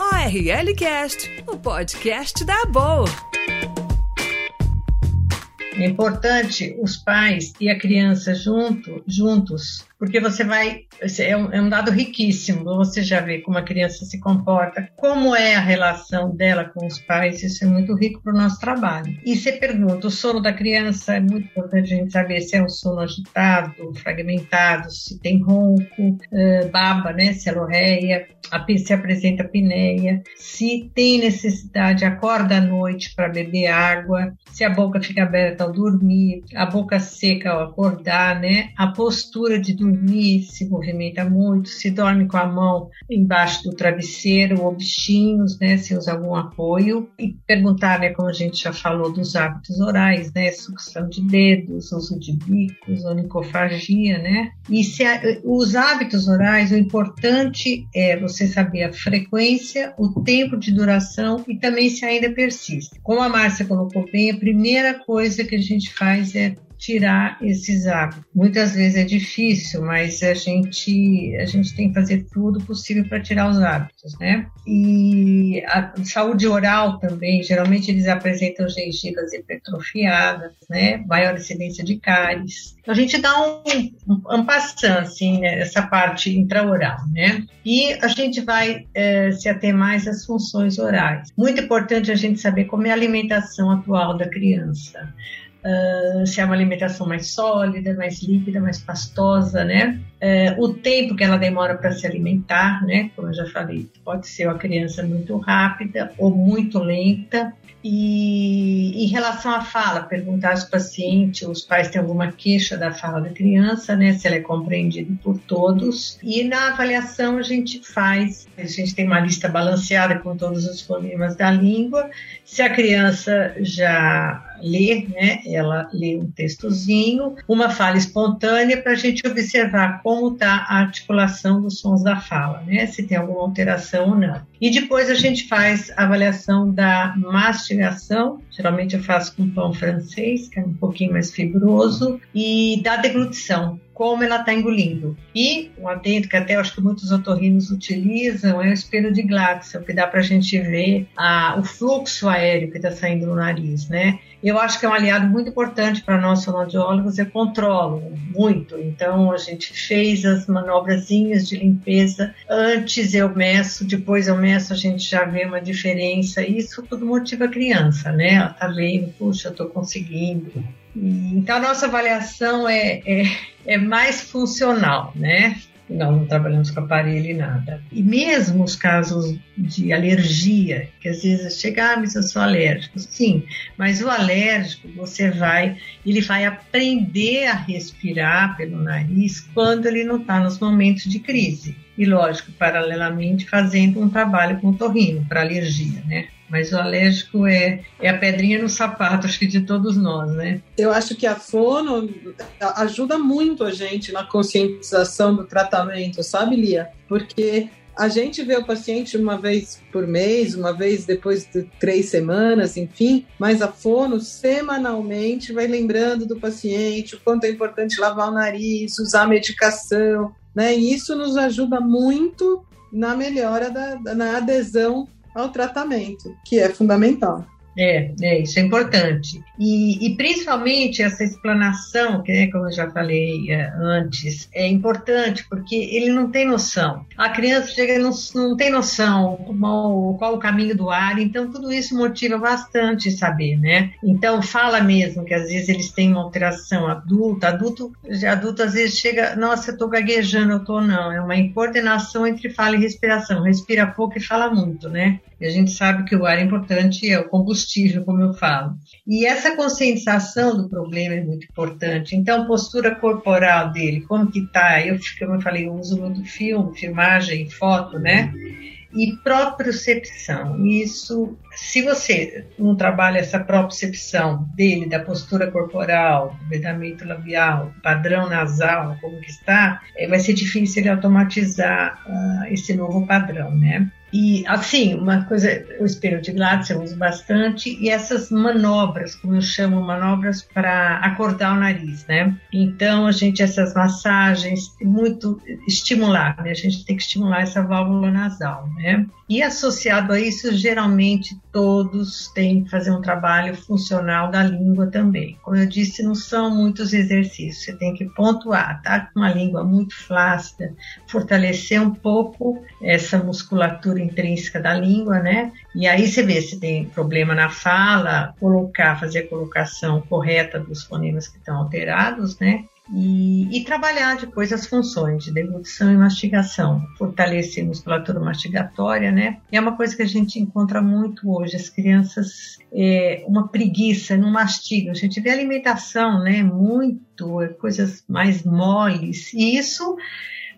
ORL Cast, o podcast da Boa. É importante os pais e a criança junto, juntos porque você vai. É um, é um, dado riquíssimo, você já vê como a criança se comporta, como é a relação dela com os pais, isso é muito rico para o nosso trabalho. E você pergunta: o sono da criança é muito importante a gente saber se é um sono agitado, fragmentado, se tem ronco, uh, baba, né, se é se apresenta apneia, se tem necessidade, acorda à noite para beber água, se a boca fica aberta ao dormir, a boca seca ao acordar, né, a postura de dormir dormir, se movimenta muito, se dorme com a mão embaixo do travesseiro ou bichinhos, né, se usa algum apoio e perguntar, né, como a gente já falou dos hábitos orais, né, sucção de dedos, uso de bicos, onicofagia, né, e se a, os hábitos orais, o importante é você saber a frequência, o tempo de duração e também se ainda persiste. Como a Márcia colocou bem, a primeira coisa que a gente faz é tirar esses hábitos. Muitas vezes é difícil, mas a gente, a gente tem que fazer tudo possível para tirar os hábitos, né? E a saúde oral também, geralmente eles apresentam gengivas hipertrofiadas, né? Maior incidência de cáries. Então a gente dá um, um, um passant, assim, né? essa parte intraoral, né? E a gente vai é, se ater mais às funções orais. Muito importante a gente saber como é a alimentação atual da criança uh, se é uma alimentação mais sólida, mais líquida, mais pastosa, né? Uh, o tempo que ela demora para se alimentar, né? Como eu já falei, pode ser uma criança muito rápida ou muito lenta. E em relação à fala, perguntar se o paciente, os pais têm alguma queixa da fala da criança, né? Se ela é compreendida por todos. E na avaliação a gente faz, a gente tem uma lista balanceada com todos os fonemas da língua. Se a criança já lê, né? Ela lê um textozinho, uma fala espontânea para a gente observar como está a articulação dos sons da fala, né? Se tem alguma alteração ou não. E depois a gente faz a avaliação da mastigação, geralmente eu faço com pão francês, que é um pouquinho mais fibroso, e da deglutição, como ela está engolindo. E um atento que até acho que muitos otorrinos utilizam é o espelho de Glatzel, que dá para a gente ver a, o fluxo aéreo que está saindo no nariz, né? Eu acho que é um aliado muito importante para nós fonoaudiólogos, eu controlo muito. Então, a gente fez as manobrazinhas de limpeza. Antes eu meço, depois eu meço, a gente já vê uma diferença. Isso tudo motiva a criança, né? Ela tá vendo, puxa, eu tô conseguindo. Então, a nossa avaliação é, é, é mais funcional, né? Não, não trabalhamos com aparelho e nada. E mesmo os casos de alergia, que às vezes chega, ah, mas eu sou alérgico. Sim, mas o alérgico, você vai, ele vai aprender a respirar pelo nariz quando ele não está nos momentos de crise. E lógico, paralelamente fazendo um trabalho com torrino para alergia, né? Mas o alérgico é, é a pedrinha no sapato, acho que de todos nós, né? Eu acho que a fono ajuda muito a gente na conscientização do tratamento, sabe, Lia? Porque a gente vê o paciente uma vez por mês, uma vez depois de três semanas, enfim, mas a fono semanalmente vai lembrando do paciente o quanto é importante lavar o nariz, usar medicação, né? E isso nos ajuda muito na melhora da, na adesão ao tratamento, que é fundamental. É, é, isso é importante. E, e principalmente essa explanação, que né, como eu já falei é, antes, é importante porque ele não tem noção. A criança chega não, não tem noção qual, qual o caminho do ar, então tudo isso motiva bastante saber, né? Então fala mesmo que às vezes eles têm uma alteração adulta, adulto, adulto às vezes chega, nossa, eu tô gaguejando, eu tô não. É uma coordenação entre fala e respiração. Respira pouco e fala muito, né? E a gente sabe que o ar é importante, é o combustível, como eu falo. E essa conscientização do problema é muito importante. Então, postura corporal dele, como que tá? Eu, como eu falei, eu uso muito filme, filmagem, foto, né? E propriocepção. Isso, se você não trabalha essa propriocepção dele, da postura corporal, do vedamento labial, padrão nasal, como que está, eh, vai ser difícil ele automatizar uh, esse novo padrão, né? E, assim, uma coisa, o espelho de Gladys eu uso bastante, e essas manobras, como eu chamo, manobras para acordar o nariz, né? Então, a gente, essas massagens, muito estimular, né? A gente tem que estimular essa válvula nasal, né? E associado a isso, geralmente todos têm que fazer um trabalho funcional da língua também. Como eu disse, não são muitos exercícios, você tem que pontuar, tá? Com uma língua muito flácida, fortalecer um pouco essa musculatura intrínseca da língua, né? E aí você vê se tem problema na fala, colocar, fazer a colocação correta dos fonemas que estão alterados, né? E, e, trabalhar depois as funções de deglutição e mastigação, fortalecer a musculatura mastigatória, né? E é uma coisa que a gente encontra muito hoje, as crianças, é, uma preguiça, não mastigam. A gente vê alimentação, né? Muito, é, coisas mais moles, e isso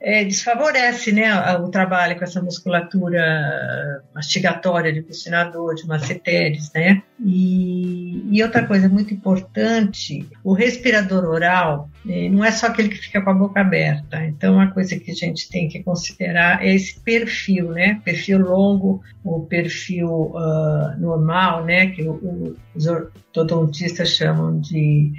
é, desfavorece né, o trabalho com essa musculatura mastigatória de bucinador, de masseteres, né? E, e, outra coisa muito importante, o respirador oral é, não é só aquele que fica com a boca aberta. Então, uma coisa que a gente tem que considerar é esse perfil, né? Perfil longo, o perfil uh, normal, né? Que o, o, os ortodontistas chamam de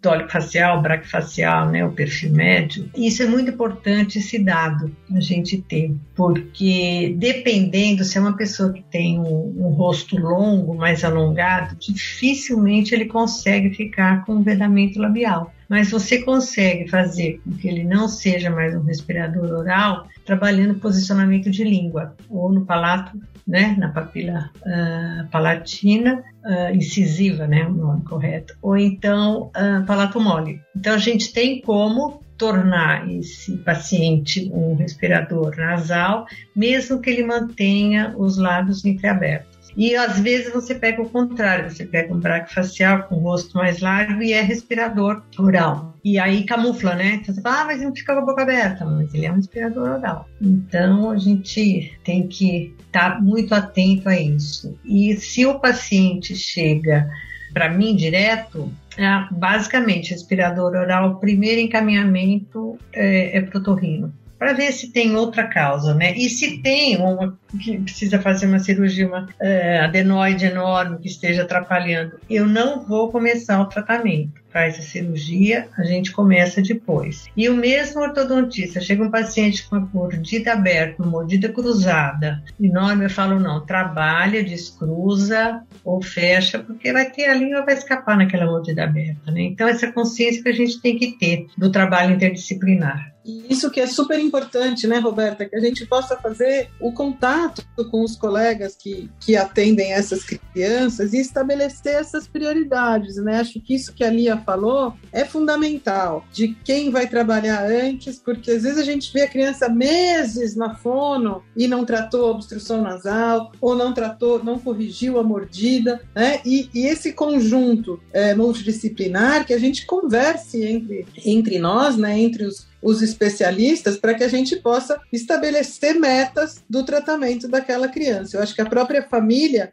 tólico facial, braquifacial, né, o perfil médio. Isso é muito importante esse dado a gente ter, porque dependendo se é uma pessoa que tem um, um rosto longo, mais alongado, dificilmente ele consegue ficar com um vedamento labial mas você consegue fazer com que ele não seja mais um respirador oral trabalhando posicionamento de língua, ou no palato, né, na papila uh, palatina, uh, incisiva, né, o nome correto, ou então uh, palato mole. Então a gente tem como tornar esse paciente um respirador nasal, mesmo que ele mantenha os lábios entreabertos. E às vezes você pega o contrário, você pega um braque facial com o rosto mais largo e é respirador oral. E aí camufla, né? Então você fala, ah, mas não fica com a boca aberta, mas ele é um respirador oral. Então a gente tem que estar tá muito atento a isso. E se o paciente chega para mim direto, é, basicamente, respirador oral, o primeiro encaminhamento é, é protorrino para ver se tem outra causa, né? E se tem uma que precisa fazer uma cirurgia, uma uh, adenoide enorme que esteja atrapalhando, eu não vou começar o tratamento. Faz a cirurgia, a gente começa depois. E o mesmo ortodontista, chega um paciente com a mordida aberta, mordida cruzada, enorme, eu falo, não, trabalha, descruza ou fecha, porque vai ter a língua vai escapar naquela mordida aberta, né? Então, essa consciência que a gente tem que ter do trabalho interdisciplinar. E isso que é super importante, né, Roberta? Que a gente possa fazer o contato com os colegas que, que atendem essas crianças e estabelecer essas prioridades, né? Acho que isso que a Lia falou é fundamental, de quem vai trabalhar antes, porque às vezes a gente vê a criança meses na fono e não tratou a obstrução nasal, ou não tratou, não corrigiu a mordida, né? E, e esse conjunto é, multidisciplinar que a gente converse entre, entre nós, né? Entre os os especialistas para que a gente possa estabelecer metas do tratamento daquela criança. Eu acho que a própria família,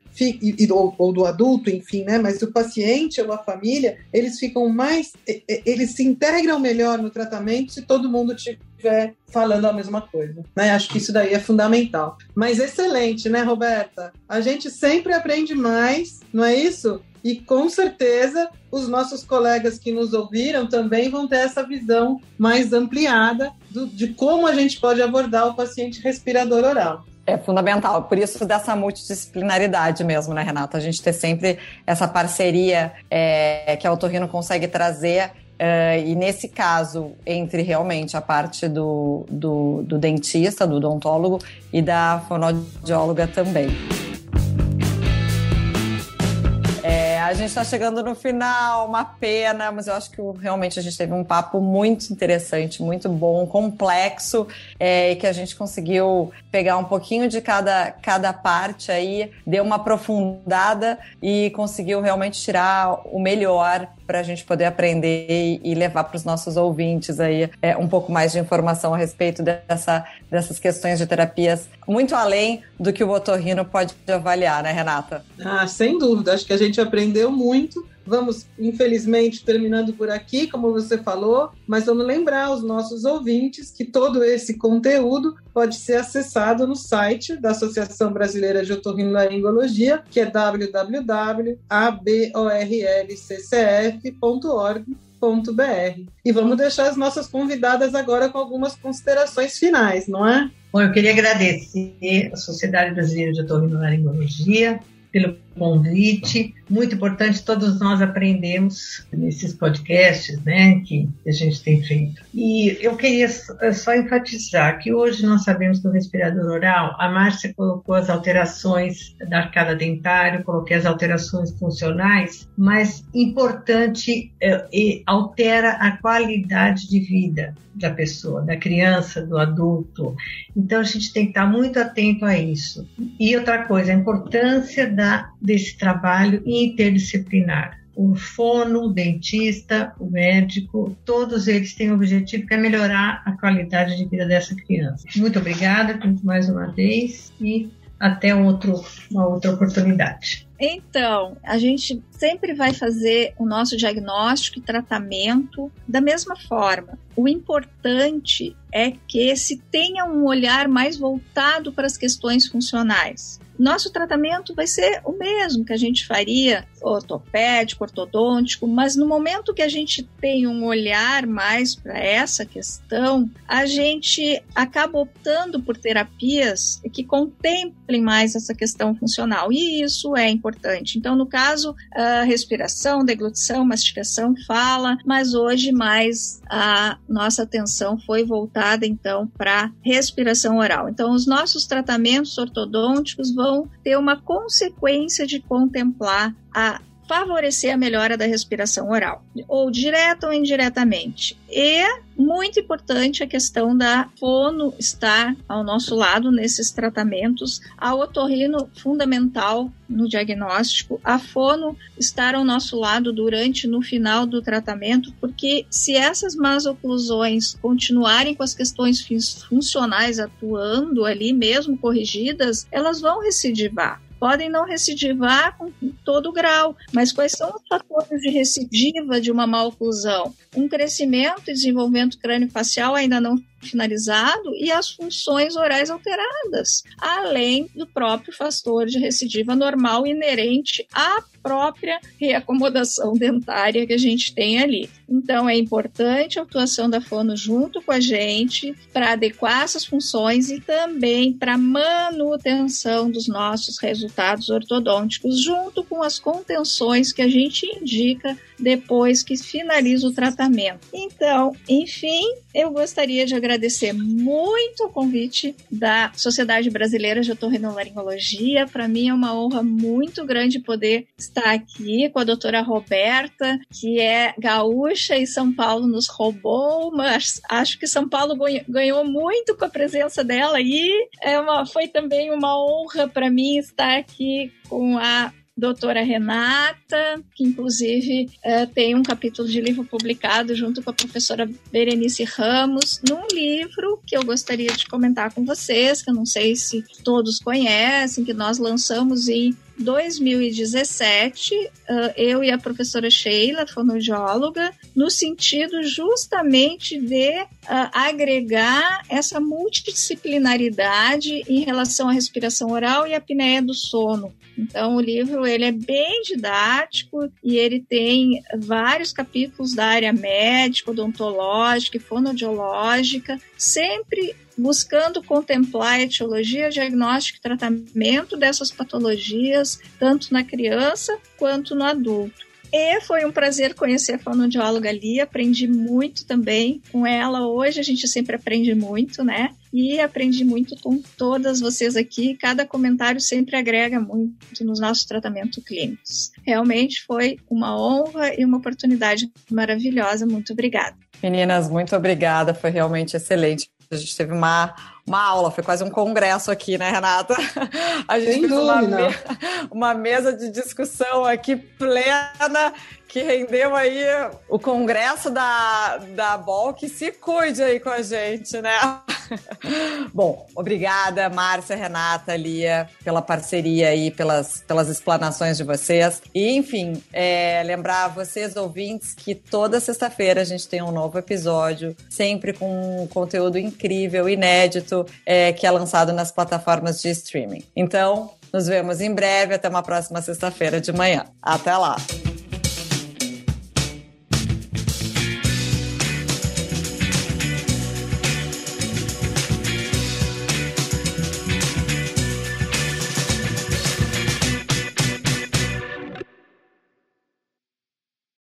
ou, do adulto, enfim, né, mas o paciente ou a família, eles ficam mais, eles se integram melhor no tratamento se todo mundo estiver falando a mesma coisa. Né? Acho que isso daí é fundamental. Mas excelente, né, Roberta? A gente sempre aprende mais, não é isso? E com certeza os nossos colegas que nos ouviram também vão ter essa visão mais ampliada do, de como a gente pode abordar o paciente respirador oral. É fundamental, por isso dessa multidisciplinaridade mesmo, né, Renata? A gente ter sempre essa parceria é, que a Otorrino consegue trazer Uh, e nesse caso, entre realmente a parte do, do, do, dentista, do odontólogo e da fonoaudióloga também. A gente está chegando no final, uma pena, mas eu acho que realmente a gente teve um papo muito interessante, muito bom, complexo, é, e que a gente conseguiu pegar um pouquinho de cada, cada parte aí, deu uma aprofundada e conseguiu realmente tirar o melhor para a gente poder aprender e levar para os nossos ouvintes aí é, um pouco mais de informação a respeito dessa, dessas questões de terapias, muito além do que o otorrino pode avaliar, né, Renata? Ah, sem dúvida. Acho que a gente aprendeu muito Vamos, infelizmente, terminando por aqui, como você falou, mas vamos lembrar aos nossos ouvintes que todo esse conteúdo pode ser acessado no site da Associação Brasileira de Otorrinolaringologia, que é www.abolccf.org.br. E vamos deixar as nossas convidadas agora com algumas considerações finais, não é? Bom, eu queria agradecer a Sociedade Brasileira de Otorrinolaringologia pelo convite. Muito importante, todos nós aprendemos nesses podcasts né, que a gente tem feito. E eu queria só enfatizar que hoje nós sabemos que o respirador oral, a Márcia colocou as alterações da arcada dentária, coloquei as alterações funcionais, mas importante, é, altera a qualidade de vida da pessoa, da criança, do adulto. Então a gente tem que estar muito atento a isso. E outra coisa, a importância da desse trabalho interdisciplinar. O fono, o dentista, o médico, todos eles têm o objetivo que é melhorar a qualidade de vida dessa criança. Muito obrigada mais uma vez e até outro, uma outra oportunidade. Então, a gente sempre vai fazer o nosso diagnóstico e tratamento da mesma forma. O importante é que se tenha um olhar mais voltado para as questões funcionais. Nosso tratamento vai ser o mesmo que a gente faria ortopédico, ortodôntico, mas no momento que a gente tem um olhar mais para essa questão, a gente acaba optando por terapias que contemplem mais essa questão funcional, e isso é importante. Então, no caso, a respiração, deglutição, mastigação, fala, mas hoje mais a nossa atenção foi voltada então para respiração oral. Então, os nossos tratamentos ortodônticos vão ter uma consequência de contemplar a favorecer a melhora da respiração oral, ou direta ou indiretamente. E muito importante a questão da fono estar ao nosso lado nesses tratamentos, a otorrino fundamental no diagnóstico, a fono estar ao nosso lado durante no final do tratamento, porque se essas más oclusões continuarem com as questões funcionais atuando ali, mesmo corrigidas, elas vão recidivar podem não recidivar com todo grau, mas quais são os fatores de recidiva de uma maloclusão? Um crescimento e desenvolvimento crânio-facial ainda não finalizado e as funções orais alteradas, além do próprio fator de recidiva normal inerente à própria reacomodação dentária que a gente tem ali. Então, é importante a atuação da fono junto com a gente para adequar essas funções e também para manutenção dos nossos resultados ortodônticos, junto com as contenções que a gente indica depois que finaliza o tratamento. Então, enfim, eu gostaria de agradecer muito o convite da Sociedade Brasileira de Otorrinolaringologia. Para mim é uma honra muito grande poder estar aqui com a doutora Roberta, que é gaúcha e São Paulo nos roubou, mas acho que São Paulo ganhou muito com a presença dela e é uma, foi também uma honra para mim estar aqui com a doutora Renata, que inclusive é, tem um capítulo de livro publicado junto com a professora Berenice Ramos, num livro que eu gostaria de comentar com vocês, que eu não sei se todos conhecem, que nós lançamos em 2017, eu e a professora Sheila, fonoaudióloga, no sentido justamente de agregar essa multidisciplinaridade em relação à respiração oral e à apneia do sono. Então, o livro ele é bem didático e ele tem vários capítulos da área médica, odontológica e fonoaudiológica, sempre buscando contemplar a etiologia, diagnóstico e tratamento dessas patologias, tanto na criança quanto no adulto. E foi um prazer conhecer a fonoaudióloga ali, aprendi muito também com ela. Hoje a gente sempre aprende muito, né? E aprendi muito com todas vocês aqui. Cada comentário sempre agrega muito nos nossos tratamentos clínicos. Realmente foi uma honra e uma oportunidade maravilhosa. Muito obrigada. Meninas, muito obrigada. Foi realmente excelente. A gente teve uma, uma aula, foi quase um congresso aqui, né, Renata? <laughs> A gente Sem fez uma, me, uma mesa de discussão aqui plena que rendeu aí o congresso da, da BOL, que se cuide aí com a gente, né? <laughs> Bom, obrigada, Márcia, Renata, Lia, pela parceria aí, pelas, pelas explanações de vocês. E, enfim, é, lembrar vocês, ouvintes, que toda sexta-feira a gente tem um novo episódio, sempre com um conteúdo incrível, inédito, é, que é lançado nas plataformas de streaming. Então, nos vemos em breve, até uma próxima sexta-feira de manhã. Até lá!